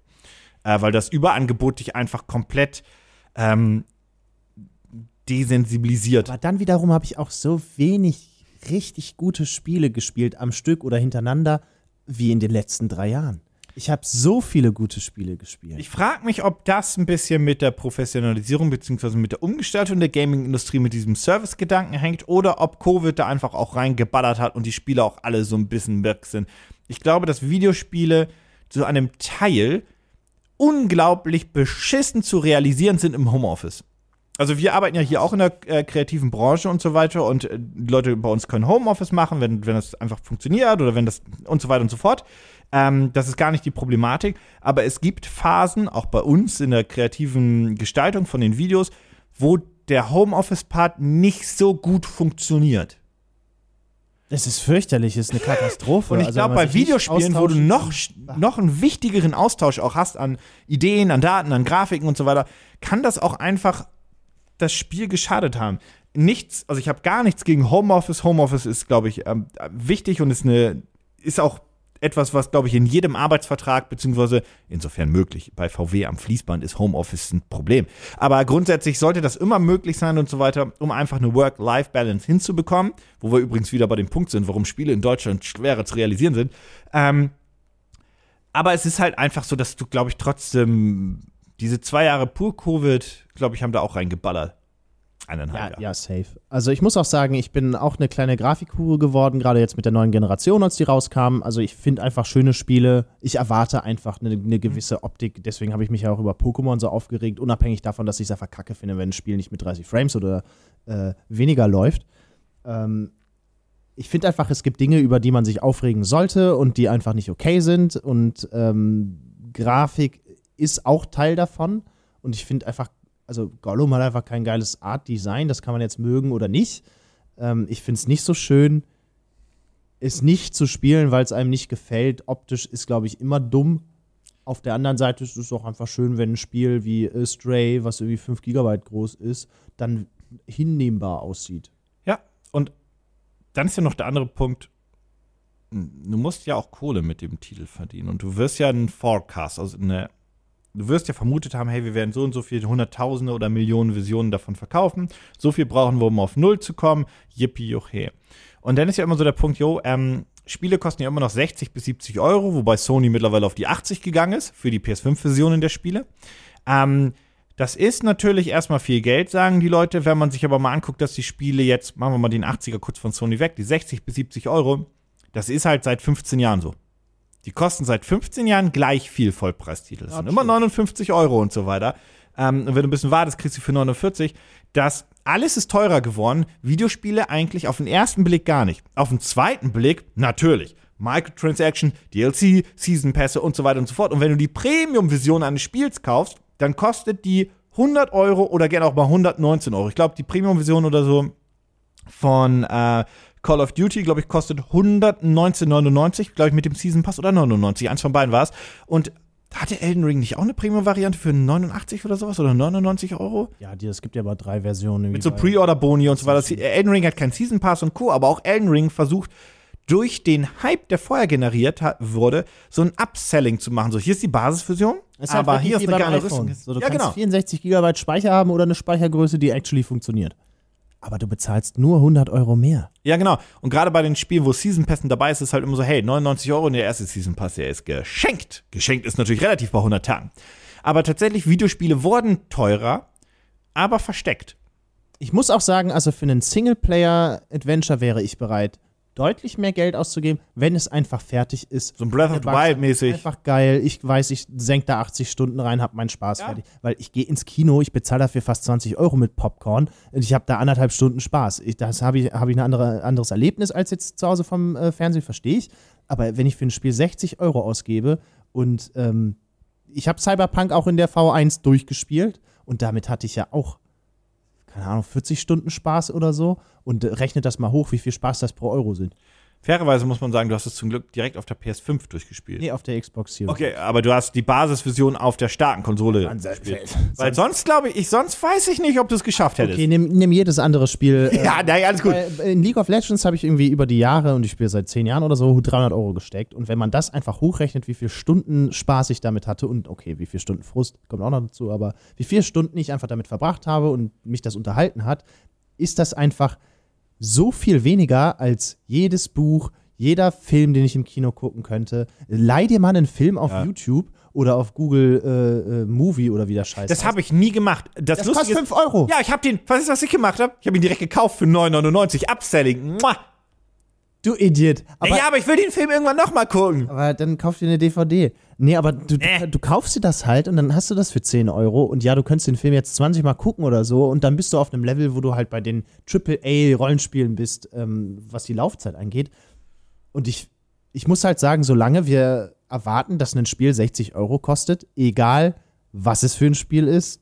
[SPEAKER 1] Äh, weil das Überangebot dich einfach komplett ähm, desensibilisiert.
[SPEAKER 2] Aber dann wiederum habe ich auch so wenig richtig gute Spiele gespielt am Stück oder hintereinander wie in den letzten drei Jahren. Ich habe so viele gute Spiele gespielt.
[SPEAKER 1] Ich frage mich, ob das ein bisschen mit der Professionalisierung bzw. mit der Umgestaltung der Gaming-Industrie mit diesem Service-Gedanken hängt oder ob Covid da einfach auch reingeballert hat und die Spiele auch alle so ein bisschen weg sind. Ich glaube, dass Videospiele zu einem Teil unglaublich beschissen zu realisieren sind im Homeoffice. Also wir arbeiten ja hier auch in der äh, kreativen Branche und so weiter und äh, Leute bei uns können Homeoffice machen, wenn, wenn das einfach funktioniert oder wenn das und so weiter und so fort. Ähm, das ist gar nicht die Problematik, aber es gibt Phasen, auch bei uns in der kreativen Gestaltung von den Videos, wo der Homeoffice-Part nicht so gut funktioniert.
[SPEAKER 2] Es ist fürchterlich, es ist eine Katastrophe.
[SPEAKER 1] Und ich
[SPEAKER 2] Also,
[SPEAKER 1] glaube, bei Videospielen, wo du noch, noch einen wichtigeren Austausch auch hast an Ideen, an Daten, an Grafiken und so weiter, kann das auch einfach das Spiel geschadet haben. Nichts, also ich habe gar nichts gegen Homeoffice. Homeoffice ist, glaube ich, ähm, wichtig und ist eine, ist auch etwas, was, glaube ich, in jedem Arbeitsvertrag, beziehungsweise insofern möglich, bei VW am Fließband ist Homeoffice ein Problem. Aber grundsätzlich sollte das immer möglich sein und so weiter, um einfach eine Work-Life-Balance hinzubekommen, wo wir übrigens wieder bei dem Punkt sind, warum Spiele in Deutschland schwerer zu realisieren sind. Ähm, aber es ist halt einfach so, dass du, glaube ich, trotzdem diese zwei Jahre pur Covid, glaube ich, haben da auch reingeballert. Eineinhalb
[SPEAKER 2] Ja,
[SPEAKER 1] Jahre.
[SPEAKER 2] ja, safe. Also ich muss auch sagen, ich bin auch eine kleine Grafikhure geworden, gerade jetzt mit der neuen Generation, als die rauskamen. Also ich finde einfach schöne Spiele. Ich erwarte einfach eine, eine gewisse Optik. Deswegen habe ich mich ja auch über Pokémon so aufgeregt, unabhängig davon, dass ich es einfach kacke finde, wenn ein Spiel nicht mit 30 Frames oder äh, weniger läuft. Ähm, ich finde einfach, es gibt Dinge, über die man sich aufregen sollte und die einfach nicht okay sind. Und ähm, Grafik ist auch Teil davon. Und ich finde einfach, also Gollum hat einfach kein geiles Art-Design, das kann man jetzt mögen oder nicht. Ähm, ich finde es nicht so schön, es nicht zu spielen, weil es einem nicht gefällt. Optisch ist, glaube ich, immer dumm. Auf der anderen Seite ist es auch einfach schön, wenn ein Spiel wie Stray, was irgendwie 5 GB groß ist, dann hinnehmbar aussieht.
[SPEAKER 1] Ja, und dann ist ja noch der andere Punkt. Du musst ja auch Kohle mit dem Titel verdienen. Und du wirst ja einen Forecast, also eine, du wirst ja vermutet haben, hey, wir werden so und so viele Hunderttausende oder Millionen Visionen davon verkaufen. So viel brauchen wir, um auf Null zu kommen. Yippie, joche. Und dann ist ja immer so der Punkt, jo, ähm, Spiele kosten ja immer noch 60 bis 70 Euro, wobei Sony mittlerweile auf die 80 gegangen ist für die PS5-Versionen der Spiele. Ähm, das ist natürlich erstmal viel Geld, sagen die Leute. Wenn man sich aber mal anguckt, dass die Spiele jetzt, machen wir mal den 80er kurz von Sony weg, die 60 bis 70 Euro, das ist halt seit 15 Jahren so. Die kosten seit 15 Jahren gleich viel Vollpreistitel. Das sind immer
[SPEAKER 2] true.
[SPEAKER 1] 59 Euro und so weiter. Ähm, und wenn du ein bisschen wartest, kriegst du für 49. Das alles ist teurer geworden. Videospiele eigentlich auf den ersten Blick gar nicht. Auf den zweiten Blick natürlich. Microtransaction, DLC, Season Pässe und so weiter und so fort. Und wenn du die Premium-Version eines Spiels kaufst, dann kostet die 100 Euro oder gerne auch mal 119 Euro. Ich glaube, die Premium-Version oder so von äh, Call of Duty, glaube ich, kostet 119,99, glaube ich, mit dem Season Pass oder 99. Eins von beiden war es. Und hatte Elden Ring nicht auch eine Premium-Variante für 89 oder sowas oder 99 Euro?
[SPEAKER 2] Ja, die, es gibt ja aber drei Versionen.
[SPEAKER 1] Mit so Pre-Order-Boni und so weiter. Elden Ring hat keinen Season Pass und Co., aber auch Elden Ring versucht durch den Hype, der vorher generiert hat, wurde, so ein Upselling zu machen. So, hier ist die Basisversion,
[SPEAKER 2] halt
[SPEAKER 1] aber
[SPEAKER 2] wirklich
[SPEAKER 1] hier ist eine geile
[SPEAKER 2] iPhone.
[SPEAKER 1] Rüstung.
[SPEAKER 2] So, du
[SPEAKER 1] ja,
[SPEAKER 2] kannst
[SPEAKER 1] genau.
[SPEAKER 2] 64 GB Speicher haben oder eine Speichergröße, die actually funktioniert. Aber du bezahlst nur 100 Euro mehr.
[SPEAKER 1] Ja, genau. Und gerade bei den Spielen, wo Season Passen dabei ist, ist es halt immer so, hey, 99 Euro und der erste Season Pass, der ist geschenkt. Geschenkt ist natürlich relativ bei 100 Tagen. Aber tatsächlich, Videospiele wurden teurer, aber versteckt.
[SPEAKER 2] Ich muss auch sagen, also für einen Singleplayer-Adventure wäre ich bereit, deutlich mehr Geld auszugeben, wenn es einfach fertig ist.
[SPEAKER 1] So ein Breath of the Wild mäßig.
[SPEAKER 2] Einfach geil. Ich weiß, ich senke da 80 Stunden rein, hab meinen Spaß
[SPEAKER 1] Ja.
[SPEAKER 2] fertig. Weil ich gehe ins Kino, ich bezahle dafür fast 20 Euro mit Popcorn und ich habe da anderthalb Stunden Spaß. Ich, das habe ich, hab ich ein andere, anderes Erlebnis als jetzt zu Hause vom äh, Fernsehen, verstehe ich. Aber wenn ich für ein Spiel 60 Euro ausgebe und ähm, ich habe Cyberpunk auch in der V1 durchgespielt und damit hatte ich ja auch keine Ahnung, 40 Stunden Spaß oder so und rechnet das mal hoch, wie viel Spaß das pro Euro sind.
[SPEAKER 1] Fairerweise muss man sagen, du hast es zum Glück direkt auf der PS5 durchgespielt.
[SPEAKER 2] Nee, auf der Xbox Series.
[SPEAKER 1] Okay, aber du hast die Basisversion auf der starken Konsole gespielt. Weil sonst glaube ich, ich, sonst weiß ich nicht, ob du es geschafft hättest.
[SPEAKER 2] Okay, nimm, nimm jedes andere Spiel. äh,
[SPEAKER 1] Ja, nein, alles gut.
[SPEAKER 2] Äh, In League of Legends habe ich irgendwie über die Jahre, und ich spiele seit zehn Jahren oder so, 300 Euro gesteckt. Und wenn man das einfach hochrechnet, wie viele Stunden Spaß ich damit hatte und okay, wie viele Stunden Frust, kommt auch noch dazu, aber wie viele Stunden ich einfach damit verbracht habe und mich das unterhalten hat, ist das einfach so viel weniger als jedes Buch, jeder Film, den ich im Kino gucken könnte. Leih dir mal einen Film auf
[SPEAKER 1] Ja.
[SPEAKER 2] YouTube oder auf Google äh, äh, Movie oder wie der Scheiß
[SPEAKER 1] Das habe ich nie gemacht. Das,
[SPEAKER 2] Das kostet 5 Euro.
[SPEAKER 1] Ja, ich habe den, was ist, was ich gemacht habe? Ich habe ihn direkt gekauft für 9,99. Upselling. Mua.
[SPEAKER 2] Du Idiot. Aber,
[SPEAKER 1] ja, aber ich will den Film irgendwann nochmal gucken.
[SPEAKER 2] aber dann kauf dir eine DVD. Nee, aber du, du, du kaufst dir das halt und dann hast du das für 10 Euro. Und ja, du könntest den Film jetzt 20 Mal gucken oder so. Und dann bist du auf einem Level, wo du halt bei den AAA-Rollenspielen bist, ähm, was die Laufzeit angeht. Und ich, ich muss halt sagen, solange wir erwarten, dass ein Spiel 60 Euro kostet, egal was es für ein Spiel ist,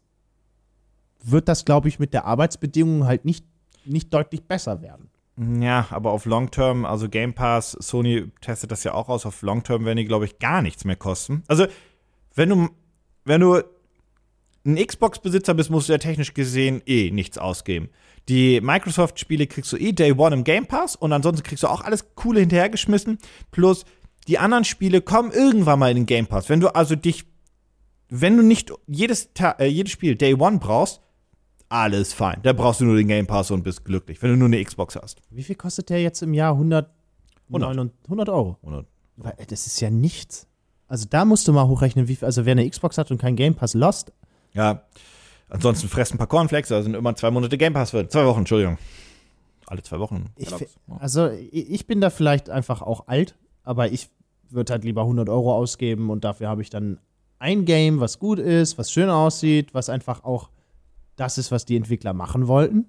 [SPEAKER 2] wird das, glaube ich, mit der Arbeitsbedingung halt nicht, nicht deutlich besser werden.
[SPEAKER 1] Ja, aber auf Long Term, also Game Pass, Sony testet das ja auch aus, auf Long Term werden die, glaube ich, gar nichts mehr kosten. Also, wenn du, wenn du ein Xbox-Besitzer bist, musst du ja technisch gesehen eh nichts ausgeben. Die Microsoft-Spiele kriegst du eh Day One im Game Pass und ansonsten kriegst du auch alles Coole hinterhergeschmissen. Plus, die anderen Spiele kommen irgendwann mal in den Game Pass. Wenn du also dich, wenn du nicht jedes, äh, jedes Spiel Day One brauchst, alles fein. Da brauchst du nur den Game Pass und bist glücklich, wenn du nur eine Xbox hast.
[SPEAKER 2] Wie viel kostet der jetzt im Jahr? 100,
[SPEAKER 1] 100.
[SPEAKER 2] 100 Euro.
[SPEAKER 1] Oder
[SPEAKER 2] Weil, äh, Das ist ja nichts. Also da musst du mal hochrechnen, wie viel, also wer eine Xbox hat und kein Game Pass lost,
[SPEAKER 1] Ja. Ansonsten fressen ein paar Cornflakes, da sind immer zwei Monate Game Pass drin. Zwei Wochen, Entschuldigung. Alle zwei Wochen.
[SPEAKER 2] Ich, also ich ich bin da vielleicht einfach auch alt, aber ich würde halt lieber 100 Euro ausgeben und dafür habe ich dann ein Game, was gut ist, was schön aussieht, was einfach auch das ist, was die Entwickler machen wollten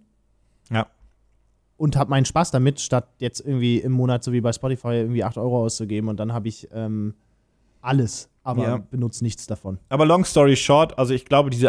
[SPEAKER 1] Ja.
[SPEAKER 2] und habe meinen Spaß damit, statt jetzt irgendwie im Monat so wie bei Spotify irgendwie 8 Euro auszugeben und dann habe ich ähm, alles, aber
[SPEAKER 1] Ja.
[SPEAKER 2] benutze nichts davon.
[SPEAKER 1] Aber long story short, also ich glaube, diese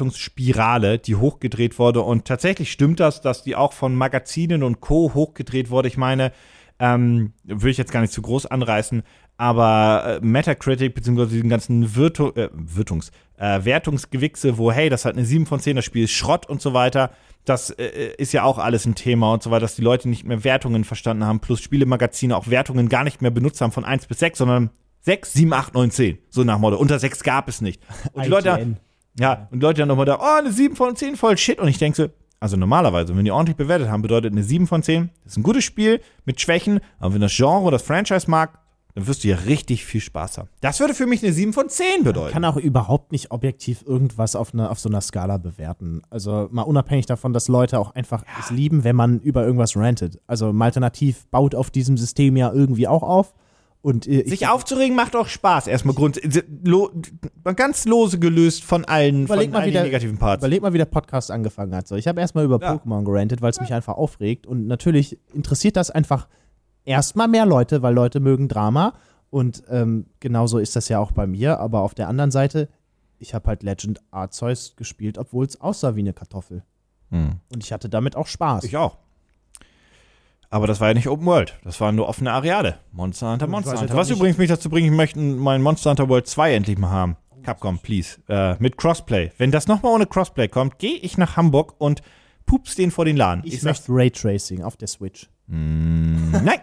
[SPEAKER 1] Erwartungshaltungsspirale, die hochgedreht wurde, und tatsächlich stimmt das, dass die auch von Magazinen und Co. hochgedreht wurde. Ich meine, ähm, will ich jetzt gar nicht zu groß anreißen, aber äh, Metacritic beziehungsweise diesen ganzen Virtu äh, Wirtungs, äh, Wertungsgewichse, wo, hey, das hat eine 7 von 10, das Spiel ist Schrott und so weiter, das äh, ist ja auch alles ein Thema und so weiter, dass die Leute nicht mehr Wertungen verstanden haben, plus Spielemagazine auch Wertungen gar nicht mehr benutzt haben von 1 bis 6, sondern 6, 7, 8, 9, 10. So nach Motto. Unter 6 gab es nicht. Und die Leute, ja, und die Leute dann nochmal da, oh, eine 7 von 10, voll shit. Und ich denke so, also normalerweise, wenn die ordentlich bewertet haben, bedeutet eine 7 von 10, das ist ein gutes Spiel mit Schwächen, aber wenn das Genre das Franchise mag, dann wirst du ja richtig viel Spaß haben. Das würde für mich eine 7 von 10 bedeuten.
[SPEAKER 2] kann auch überhaupt nicht objektiv irgendwas auf, eine, auf so einer Skala bewerten. Also mal unabhängig davon, dass Leute auch einfach es lieben, wenn man über irgendwas rantet. Also Alternativ baut auf diesem System ja irgendwie auch auf. Und äh, ich,
[SPEAKER 1] Sich aufzuregen macht auch Spaß. Erstmal Grund, lo, ganz lose gelöst von allen,
[SPEAKER 2] Überleg
[SPEAKER 1] von allen
[SPEAKER 2] wie der-
[SPEAKER 1] negativen Parts.
[SPEAKER 2] überleg mal, wie der Podcast angefangen hat. So, ich habe erstmal über
[SPEAKER 1] Ja.
[SPEAKER 2] Pokémon gerantet, weil es mich einfach aufregt. Und natürlich interessiert das einfach erstmal mehr Leute, weil Leute mögen Drama. Und ähm, genauso ist das ja auch bei mir. Aber auf der anderen Seite, ich habe halt Legend Arceus gespielt, obwohl es aussah wie eine Kartoffel.
[SPEAKER 1] Hm.
[SPEAKER 2] Und ich hatte damit auch Spaß.
[SPEAKER 1] Ich auch. Aber das war ja nicht Open World. Das waren nur offene Areale. Monster Hunter,
[SPEAKER 2] Ich
[SPEAKER 1] Monster Hunter. Was übrigens mich dazu bringt, ich möchte meinen Monster Hunter World 2 endlich mal haben. Capcom, please. Äh, mit Crossplay. Wenn das nochmal ohne Crossplay kommt, gehe ich nach Hamburg und pups den vor den Laden.
[SPEAKER 2] Ich,
[SPEAKER 1] sag's-
[SPEAKER 2] möchte Raytracing auf der Switch.
[SPEAKER 1] Nein.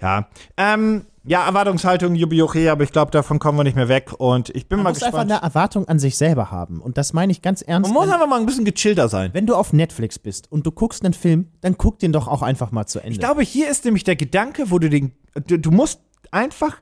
[SPEAKER 1] Ja. Ähm, ja, Erwartungshaltung, Jubi okay, aber ich glaube, davon kommen wir nicht mehr weg. Und ich bin
[SPEAKER 2] Man
[SPEAKER 1] mal
[SPEAKER 2] muss einfach
[SPEAKER 1] gespannt.
[SPEAKER 2] eine Erwartung an sich selber haben. Und das meine ich ganz ernst.
[SPEAKER 1] Man muss einfach mal ein bisschen gechillter sein.
[SPEAKER 2] wenn du auf Netflix bist und du guckst einen Film, dann guck den doch auch einfach mal zu Ende.
[SPEAKER 1] Ich glaube, hier ist nämlich der Gedanke, wo du den. Du, du musst einfach.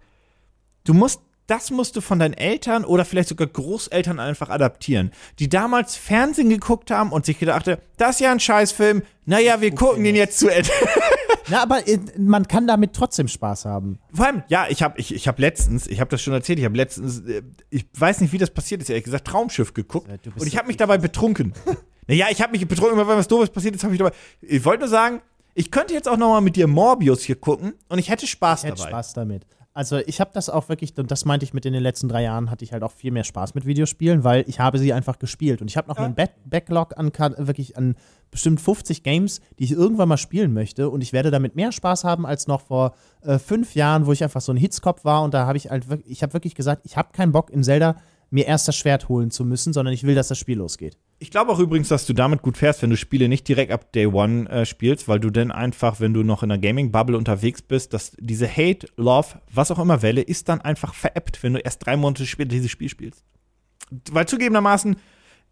[SPEAKER 1] Du musst. Das musst du von deinen Eltern oder vielleicht sogar Großeltern einfach adaptieren, die damals Fernsehen geguckt haben und sich gedacht haben, das ist ja ein Scheißfilm, naja, wir gucken den jetzt zu Ende.
[SPEAKER 2] Na, aber äh, man kann damit trotzdem Spaß haben.
[SPEAKER 1] Vor allem, ja, ich habe ich, ich hab letztens, ich habe das schon erzählt, ich habe letztens, äh, ich weiß nicht, wie das passiert ist, ehrlich gesagt, Traumschiff geguckt
[SPEAKER 2] Ja,
[SPEAKER 1] und ich habe mich dabei betrunken. naja, ich habe mich betrunken, wenn was Doofes passiert ist, habe ich dabei. Ich wollte nur sagen, ich könnte jetzt auch nochmal mit dir Morbius hier gucken und ich hätte Spaß
[SPEAKER 2] Ich hätte
[SPEAKER 1] dabei.
[SPEAKER 2] Spaß damit. Also ich habe das auch wirklich, und das meinte ich mit in den letzten drei Jahren, hatte ich halt auch viel mehr Spaß mit Videospielen, weil ich habe sie einfach gespielt. Und ich habe noch
[SPEAKER 1] Ja.
[SPEAKER 2] einen Back Backlog an wirklich an bestimmt 50 Games, die ich irgendwann mal spielen möchte. Und ich werde damit mehr Spaß haben als noch vor äh, fünf Jahren, wo ich einfach so ein Hitzkopf war. Und da habe ich halt wirklich, ich habe wirklich gesagt, ich habe keinen Bock in Zelda mir erst das Schwert holen zu müssen, sondern ich will, dass das Spiel losgeht.
[SPEAKER 1] Ich glaube auch übrigens, dass du damit gut fährst, wenn du Spiele nicht direkt ab Day One äh, spielst, weil du dann einfach, wenn du noch in der Gaming-Bubble unterwegs bist, dass diese Hate, Love, was auch immer Welle, ist dann einfach veräppt, wenn du erst drei Monate später dieses Spiel spielst. Weil zugegebenermaßen,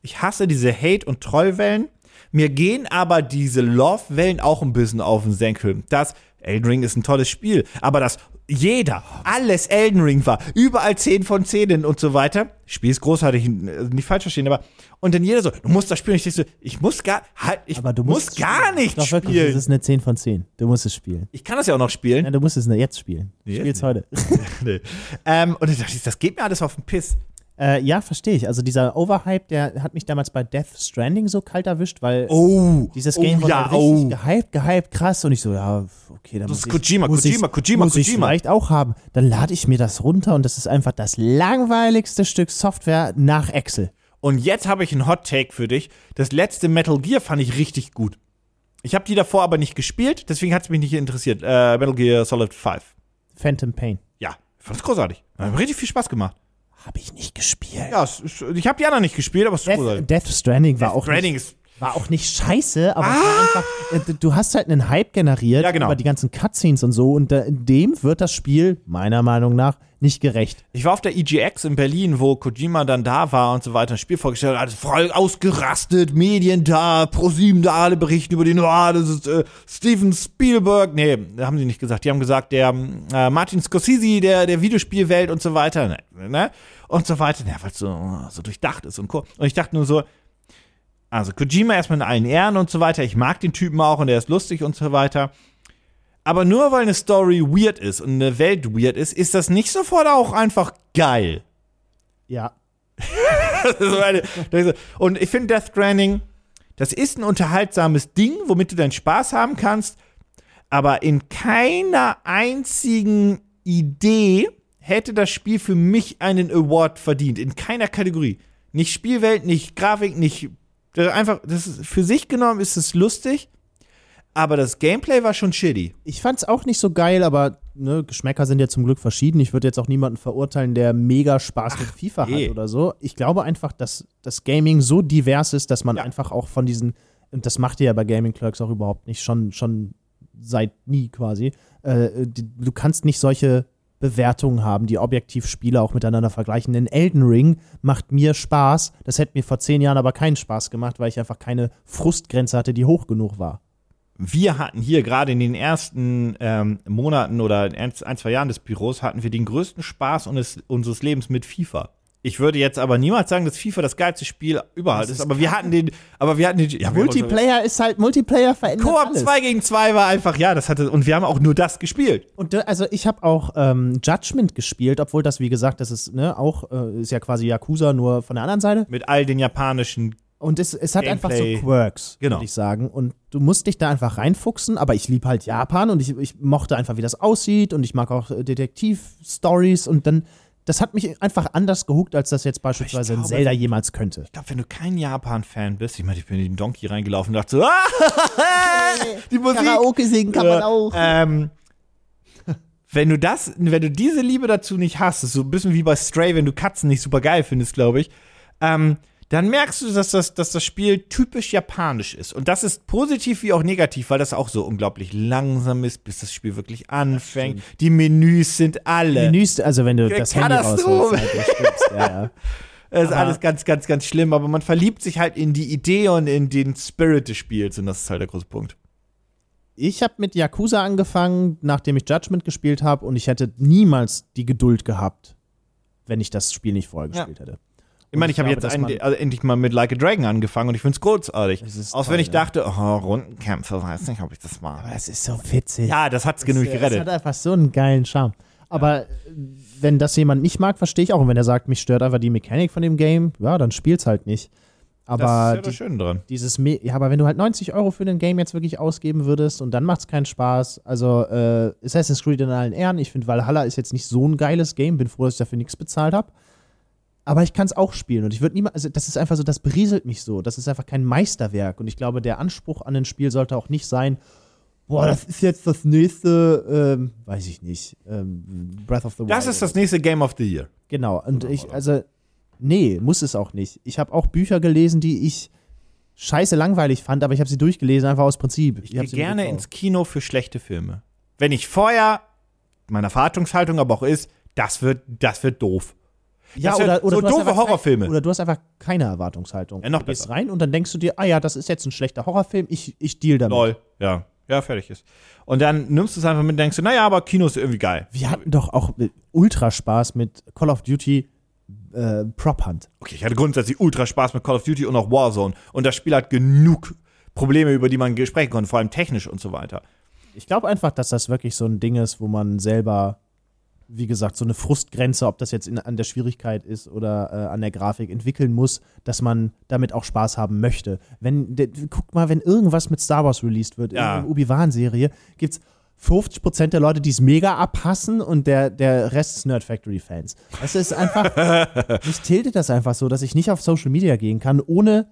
[SPEAKER 1] ich hasse diese Hate- und Trollwellen. Mir gehen aber diese Love-Wellen auch ein bisschen auf den Senkel. Dass Elden Ring ist ein tolles Spiel, aber dass jeder, alles Elden Ring war, überall 10 von 10 und so weiter. Spiel ist großartig, äh, nicht falsch verstehen, aber und dann jeder so, du musst das spielen. Ich denke so, ich muss gar, halt, ich
[SPEAKER 2] Aber du
[SPEAKER 1] muss
[SPEAKER 2] musst
[SPEAKER 1] gar
[SPEAKER 2] spielen.
[SPEAKER 1] nicht
[SPEAKER 2] Doch wirklich,
[SPEAKER 1] spielen.
[SPEAKER 2] das ist eine 10 von 10. Du musst es spielen.
[SPEAKER 1] Ich kann das ja auch noch spielen.
[SPEAKER 2] Ja, du musst es jetzt spielen.
[SPEAKER 1] Nee,
[SPEAKER 2] Spiel's
[SPEAKER 1] jetzt
[SPEAKER 2] heute.
[SPEAKER 1] nee. ähm, und dann dachte ich, das geht mir alles auf den Piss.
[SPEAKER 2] Äh, ja, verstehe ich. Also dieser Overhype, der hat mich damals bei Death Stranding so kalt erwischt, weil
[SPEAKER 1] Oh,
[SPEAKER 2] dieses Game
[SPEAKER 1] oh,
[SPEAKER 2] wurde
[SPEAKER 1] ja,
[SPEAKER 2] halt richtig
[SPEAKER 1] oh.
[SPEAKER 2] gehypt, gehypt, krass. Und ich so, ja, okay, dann
[SPEAKER 1] Das
[SPEAKER 2] muss
[SPEAKER 1] ist
[SPEAKER 2] ich,
[SPEAKER 1] Kojima,
[SPEAKER 2] muss
[SPEAKER 1] Kojima,
[SPEAKER 2] ich,
[SPEAKER 1] Kojima,
[SPEAKER 2] muss ich
[SPEAKER 1] Kojima.
[SPEAKER 2] vielleicht auch haben. Dann lade ich mir das runter und das ist einfach das langweiligste Stück Software nach Excel.
[SPEAKER 1] Und jetzt habe ich einen Hot Take für dich. Das letzte Metal Gear fand ich richtig gut. Ich habe die davor aber nicht gespielt, deswegen hat es mich nicht interessiert. Äh, Metal Gear Solid 5.
[SPEAKER 2] Phantom Pain.
[SPEAKER 1] Ja, ich fand's großartig. Hat richtig viel Spaß gemacht.
[SPEAKER 2] Habe ich nicht gespielt.
[SPEAKER 1] Ja, es ist, ich habe die anderen nicht gespielt, aber es ist.
[SPEAKER 2] Death, Death Stranding war auch
[SPEAKER 1] Stranding
[SPEAKER 2] nicht,
[SPEAKER 1] ist
[SPEAKER 2] war auch nicht scheiße, aber es war einfach, äh, du hast halt einen Hype generiert
[SPEAKER 1] Ja, genau.
[SPEAKER 2] über die ganzen Cutscenes und so und da, dem wird das Spiel meiner Meinung nach nicht gerecht.
[SPEAKER 1] Ich war auf der EGX in Berlin, wo Kojima dann da war und so weiter, ein Spiel vorgestellt hat, voll ausgerastet, Medien da, ProSieben da, alle berichten über den, oh, das ist äh, Steven Spielberg. Nee, haben sie nicht gesagt. Die haben gesagt, der äh, Martin Scorsese der, der Videospielwelt und so weiter, ne? ne? Und so weiter, ja, weil es so, so durchdacht ist und co. Und ich dachte nur so, also Kojima erstmal in allen Ehren und so weiter. Ich mag den Typen auch und er ist lustig und so weiter. Aber nur weil eine Story weird ist und eine Welt weird ist, ist das nicht sofort auch einfach geil.
[SPEAKER 2] Ja.
[SPEAKER 1] Und ich finde Death Stranding, das ist ein unterhaltsames Ding, womit du deinen Spaß haben kannst, aber in keiner einzigen Idee hätte das Spiel für mich einen Award verdient. In keiner Kategorie. Nicht Spielwelt, nicht Grafik, nicht. Einfach, das ist, für sich genommen ist es lustig, aber das Gameplay war schon shitty.
[SPEAKER 2] Ich fand's auch nicht so geil, aber ne, Geschmäcker sind ja zum Glück verschieden. Ich würde jetzt auch niemanden verurteilen, der mega Spaß mit FIFA
[SPEAKER 1] nee.
[SPEAKER 2] hat oder so. Ich glaube einfach, dass das Gaming so divers ist, dass man
[SPEAKER 1] Ja.
[SPEAKER 2] einfach auch von diesen, und das macht ihr ja bei Gaming Clerks auch überhaupt nicht, schon, schon seit nie quasi. Äh, du kannst nicht solche Bewertungen haben, die objektiv Spiele auch miteinander vergleichen. Denn Elden Ring macht mir Spaß. Das hätte mir vor zehn Jahren aber keinen Spaß gemacht, weil ich einfach keine Frustgrenze hatte, die hoch genug war.
[SPEAKER 1] Wir hatten hier gerade in den ersten ähm, Monaten oder in ein, zwei Jahren des Büros hatten wir den größten Spaß unseres, unseres Lebens mit FIFA. Ich würde jetzt aber niemals sagen, dass FIFA das geilste Spiel überhaupt ist, aber wir hatten den, aber wir hatten den, ja,
[SPEAKER 2] Multiplayer ist halt, Multiplayer verändert
[SPEAKER 1] Koop
[SPEAKER 2] alles.
[SPEAKER 1] 2 gegen 2 war einfach, ja, das hatte, und wir haben auch nur das gespielt.
[SPEAKER 2] Und also ich habe auch ähm, Judgment gespielt, obwohl das, wie gesagt, das ist ne, auch, äh, ist ja quasi Yakuza, nur von der anderen Seite.
[SPEAKER 1] Mit all den japanischen,
[SPEAKER 2] Und es, es hat einfach
[SPEAKER 1] Gameplay.
[SPEAKER 2] so Quirks,
[SPEAKER 1] Genau.
[SPEAKER 2] würde ich sagen. Und du musst dich da einfach reinfuchsen, aber ich liebe halt Japan und ich, ich mochte einfach, wie das aussieht und ich mag auch äh, Detektiv-Stories und dann, das hat mich einfach anders gehuckt, als das jetzt beispielsweise
[SPEAKER 1] glaube,
[SPEAKER 2] ein Zelda jemals könnte.
[SPEAKER 1] ich glaube, wenn du kein Japan-Fan bist, ich meine, ich bin in den Donkey reingelaufen und dachte so, ah, die Musik.
[SPEAKER 2] singen
[SPEAKER 1] Ja, Ähm, wenn du das, wenn du diese Liebe dazu nicht hast, ist so ein bisschen wie bei Stray, wenn du Katzen nicht super geil findest, glaube ich, ähm, dann merkst du, dass das, dass das Spiel typisch japanisch ist. Und das ist positiv wie auch negativ, weil das auch so unglaublich langsam ist, bis das Spiel wirklich anfängt. Die Menüs sind alle.
[SPEAKER 2] Menüs, also wenn du das Handy rausholst, halt, du ja, ja.
[SPEAKER 1] Es ist alles ganz, ganz, ganz schlimm, aber man verliebt sich halt in die Idee und in den Spirit des Spiels und das ist halt der große Punkt.
[SPEAKER 2] Ich habe mit Yakuza angefangen, nachdem ich Judgment gespielt habe und ich hätte niemals die Geduld gehabt, wenn ich das Spiel nicht vorher
[SPEAKER 1] Ja.
[SPEAKER 2] gespielt hätte.
[SPEAKER 1] Ich meine, ich habe jetzt ein, also endlich mal mit Like a Dragon angefangen und ich finde es großartig.
[SPEAKER 2] Es
[SPEAKER 1] Auch
[SPEAKER 2] toll,
[SPEAKER 1] wenn ich
[SPEAKER 2] ja.
[SPEAKER 1] dachte, oh, Rundenkämpfe, weiß nicht, ob ich das mag.
[SPEAKER 2] Aber es ist so witzig.
[SPEAKER 1] Ja, das hat's genug
[SPEAKER 2] Es
[SPEAKER 1] gerettet.
[SPEAKER 2] hat einfach so einen geilen Charme. Aber wenn das jemand nicht mag, verstehe ich auch. Und wenn er sagt, mich stört einfach die Mechanik von dem Game, ja, dann spiel's halt nicht.
[SPEAKER 1] das
[SPEAKER 2] Aber
[SPEAKER 1] ist ja das
[SPEAKER 2] die,
[SPEAKER 1] Schöne dran.
[SPEAKER 2] dieses, Me ja, aber wenn du halt 90 Euro für den Game jetzt wirklich ausgeben würdest und dann macht's keinen Spaß. Also äh, Assassin's Creed in allen Ehren. Ich finde Valhalla ist jetzt nicht so ein geiles Game. Bin froh, dass ich dafür nichts bezahlt habe. Aber ich kann es auch spielen und ich würde niemals, also das ist einfach so, das berieselt mich so. Das ist einfach kein Meisterwerk und ich glaube, der Anspruch an ein Spiel sollte auch nicht sein, boah, das ist jetzt das nächste, ähm, weiß ich nicht, ähm, Breath of the Wild.
[SPEAKER 1] Das ist das nächste Game of the Year.
[SPEAKER 2] Genau, und ich, also, nee, muss es auch nicht. Ich habe auch Bücher gelesen, die ich scheiße langweilig fand, aber ich habe sie durchgelesen, einfach aus Prinzip.
[SPEAKER 1] Ich
[SPEAKER 2] hab
[SPEAKER 1] gehe gerne ins Kino für schlechte Filme. Wenn ich vorher, meine Erwartungshaltung aber auch ist, das wird, das wird doof.
[SPEAKER 2] Ja, oder, oder
[SPEAKER 1] so
[SPEAKER 2] du hast
[SPEAKER 1] doofe
[SPEAKER 2] kein-
[SPEAKER 1] Horrorfilme.
[SPEAKER 2] Oder du hast einfach keine Erwartungshaltung.
[SPEAKER 1] Ja, noch
[SPEAKER 2] du gehst
[SPEAKER 1] besser.
[SPEAKER 2] rein und dann denkst du dir, ah ja, das ist jetzt ein schlechter Horrorfilm, ich, ich deal damit.
[SPEAKER 1] Lol, ja. Ja, fertig ist. Und dann nimmst du es einfach mit und denkst du, naja, aber Kino ist irgendwie geil.
[SPEAKER 2] Wir hatten doch auch ultra Spaß mit Call of Duty äh, Prop Hunt.
[SPEAKER 1] Okay, ich hatte grundsätzlich ultra Spaß mit Call of Duty und auch Warzone. Und das Spiel hat genug Probleme, über die man sprechen konnte, vor allem technisch und so weiter.
[SPEAKER 2] Ich glaube einfach, dass das wirklich so ein Ding ist, wo man selber, wie gesagt, so eine Frustgrenze, ob das jetzt in, an der Schwierigkeit ist oder äh, an der Grafik, entwickeln muss, dass man damit auch Spaß haben möchte. Wenn, de, guck mal, wenn irgendwas mit Star Wars released wird,
[SPEAKER 1] Ja.
[SPEAKER 2] in der Obi-Wan-Serie, gibt's 50% der Leute, die es mega abhassen und der, der Rest ist Nerd Factory-Fans. Das ist einfach, mich tiltet das einfach so, dass ich nicht auf Social Media gehen kann, ohne,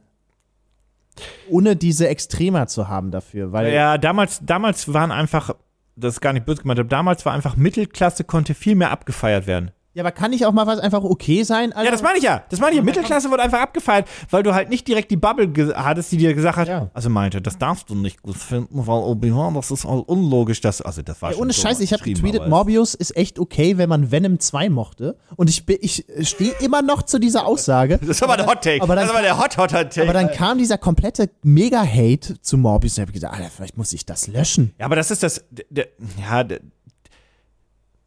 [SPEAKER 2] ohne diese Extrema zu haben dafür. Weil
[SPEAKER 1] Ja, damals, damals waren einfach, das ist gar nicht böse gemeint, aber damals war einfach Mittelklasse, konnte viel mehr abgefeiert werden.
[SPEAKER 2] Ja, aber kann nicht auch mal was einfach okay sein? Also,
[SPEAKER 1] Ja, das meine ich ja. Das meine ich ja. Mittelklasse wurde einfach abgefeiert, weil du halt nicht direkt die Bubble hattest, die dir gesagt hat,
[SPEAKER 2] Ja.
[SPEAKER 1] also meinte, das darfst du nicht gut finden, weil Obi-Wan, das ist all unlogisch, das, also das war
[SPEAKER 2] Ja,
[SPEAKER 1] schon
[SPEAKER 2] ohne
[SPEAKER 1] so
[SPEAKER 2] Scheiß, ich habe getweetet, Morbius ist echt okay, wenn man Venom 2 mochte. Und ich, ich stehe immer noch zu dieser Aussage.
[SPEAKER 1] Das ist aber der Hot Take.
[SPEAKER 2] aber dann-
[SPEAKER 1] das ist aber der Hot Hot Hot Take.
[SPEAKER 2] Aber dann kam dieser komplette Mega-Hate zu Morbius und ich habe gesagt, Alter, vielleicht muss ich das löschen.
[SPEAKER 1] Ja, aber das ist das. Der, der, ja, der,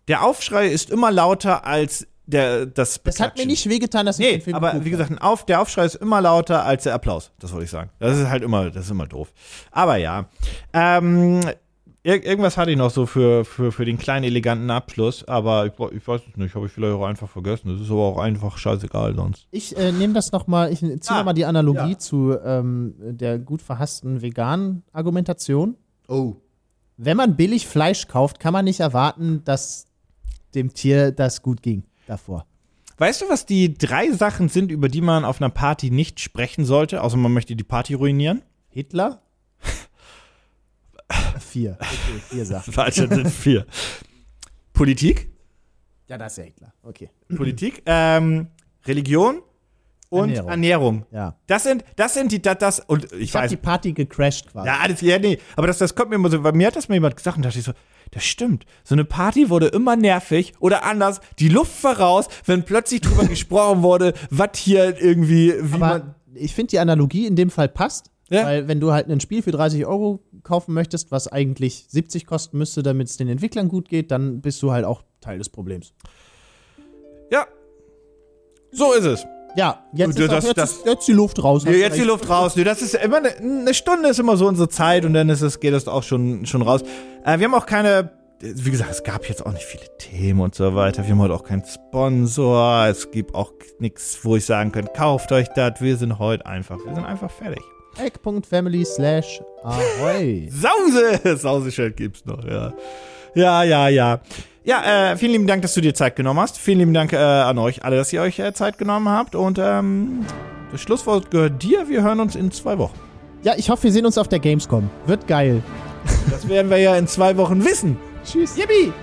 [SPEAKER 1] der Aufschrei ist immer lauter als der, das
[SPEAKER 2] Das hat mir
[SPEAKER 1] Beklatschen.
[SPEAKER 2] nicht wehgetan, dass ich den
[SPEAKER 1] Nee,
[SPEAKER 2] Film
[SPEAKER 1] aber wie gesagt, ein Auf, der Aufschrei ist immer lauter als der Applaus. Das wollte ich sagen. Das ist halt immer, das ist immer doof. Aber ja. Ähm, ir irgendwas hatte ich noch so für, für, für den kleinen, eleganten Abschluss, aber ich, ich weiß es nicht. Habe ich vielleicht auch einfach vergessen. Das ist aber auch einfach scheißegal sonst.
[SPEAKER 2] Ich äh, nehme das nochmal, ich ziehe
[SPEAKER 1] Ah,
[SPEAKER 2] nochmal die Analogie
[SPEAKER 1] ja.
[SPEAKER 2] zu ähm, der gut verhassten veganen Argumentation.
[SPEAKER 1] Oh.
[SPEAKER 2] Wenn man billig Fleisch kauft, kann man nicht erwarten, dass dem Tier das gut ging davor.
[SPEAKER 1] Weißt du, was die drei Sachen sind, über die man auf einer Party nicht sprechen sollte, außer man möchte die Party ruinieren?
[SPEAKER 2] Hitler? vier. Okay, vier Sachen.
[SPEAKER 1] Falsch, das sind vier. Politik,
[SPEAKER 2] Ja, das ist ja Hitler. Okay.
[SPEAKER 1] Politik, ähm, Religion und Ernährung.
[SPEAKER 2] Ernährung. Ja.
[SPEAKER 1] Das sind, das sind die, das, das und ich,
[SPEAKER 2] Ich
[SPEAKER 1] weiß.
[SPEAKER 2] die Party gecrashed quasi.
[SPEAKER 1] Ja, alles, ja, nee, aber das, das kommt mir immer so, weil mir hat das mal jemand gesagt und dachte ich so, das stimmt. So eine Party wurde immer nervig oder anders, die Luft war raus, wenn plötzlich drüber gesprochen wurde, was hier irgendwie, wie man.
[SPEAKER 2] Aber ich finde, die Analogie in dem Fall passt.
[SPEAKER 1] Ja.
[SPEAKER 2] Weil wenn du halt ein Spiel für 30 Euro kaufen möchtest, was eigentlich 70 kosten müsste, damit es den Entwicklern gut geht, dann bist du halt auch Teil des Problems.
[SPEAKER 1] Ja. So ist es.
[SPEAKER 2] Ja, jetzt, ist, auch,
[SPEAKER 1] das-
[SPEAKER 2] jetzt,
[SPEAKER 1] das-
[SPEAKER 2] ist jetzt die Luft raus.
[SPEAKER 1] Ja, jetzt die
[SPEAKER 2] recht.
[SPEAKER 1] Luft raus. Das ist immer eine, eine Stunde ist immer so unsere Zeit und dann ist es, geht das auch schon, schon raus. Äh, wir haben auch keine, wie gesagt, es gab jetzt auch nicht viele Themen und so weiter. Wir haben heute auch keinen Sponsor. Es gibt auch nichts, wo ich sagen könnte, kauft euch das. Wir sind heute einfach, wir sind einfach fertig.
[SPEAKER 2] Egg.family slash ahoy.
[SPEAKER 1] Sause! Sauseschild gibt's noch, ja. Ja, ja, ja. Ja, äh, vielen lieben Dank, dass du dir Zeit genommen hast. Vielen lieben Dank äh, an euch alle, dass ihr euch äh, Zeit genommen habt. Und ähm, das Schlusswort gehört dir. Wir hören uns in zwei Wochen.
[SPEAKER 2] Ja, ich hoffe, wir sehen uns auf der Gamescom. Wird geil.
[SPEAKER 1] Das werden wir ja in zwei Wochen wissen.
[SPEAKER 2] Tschüss.
[SPEAKER 1] Yippie!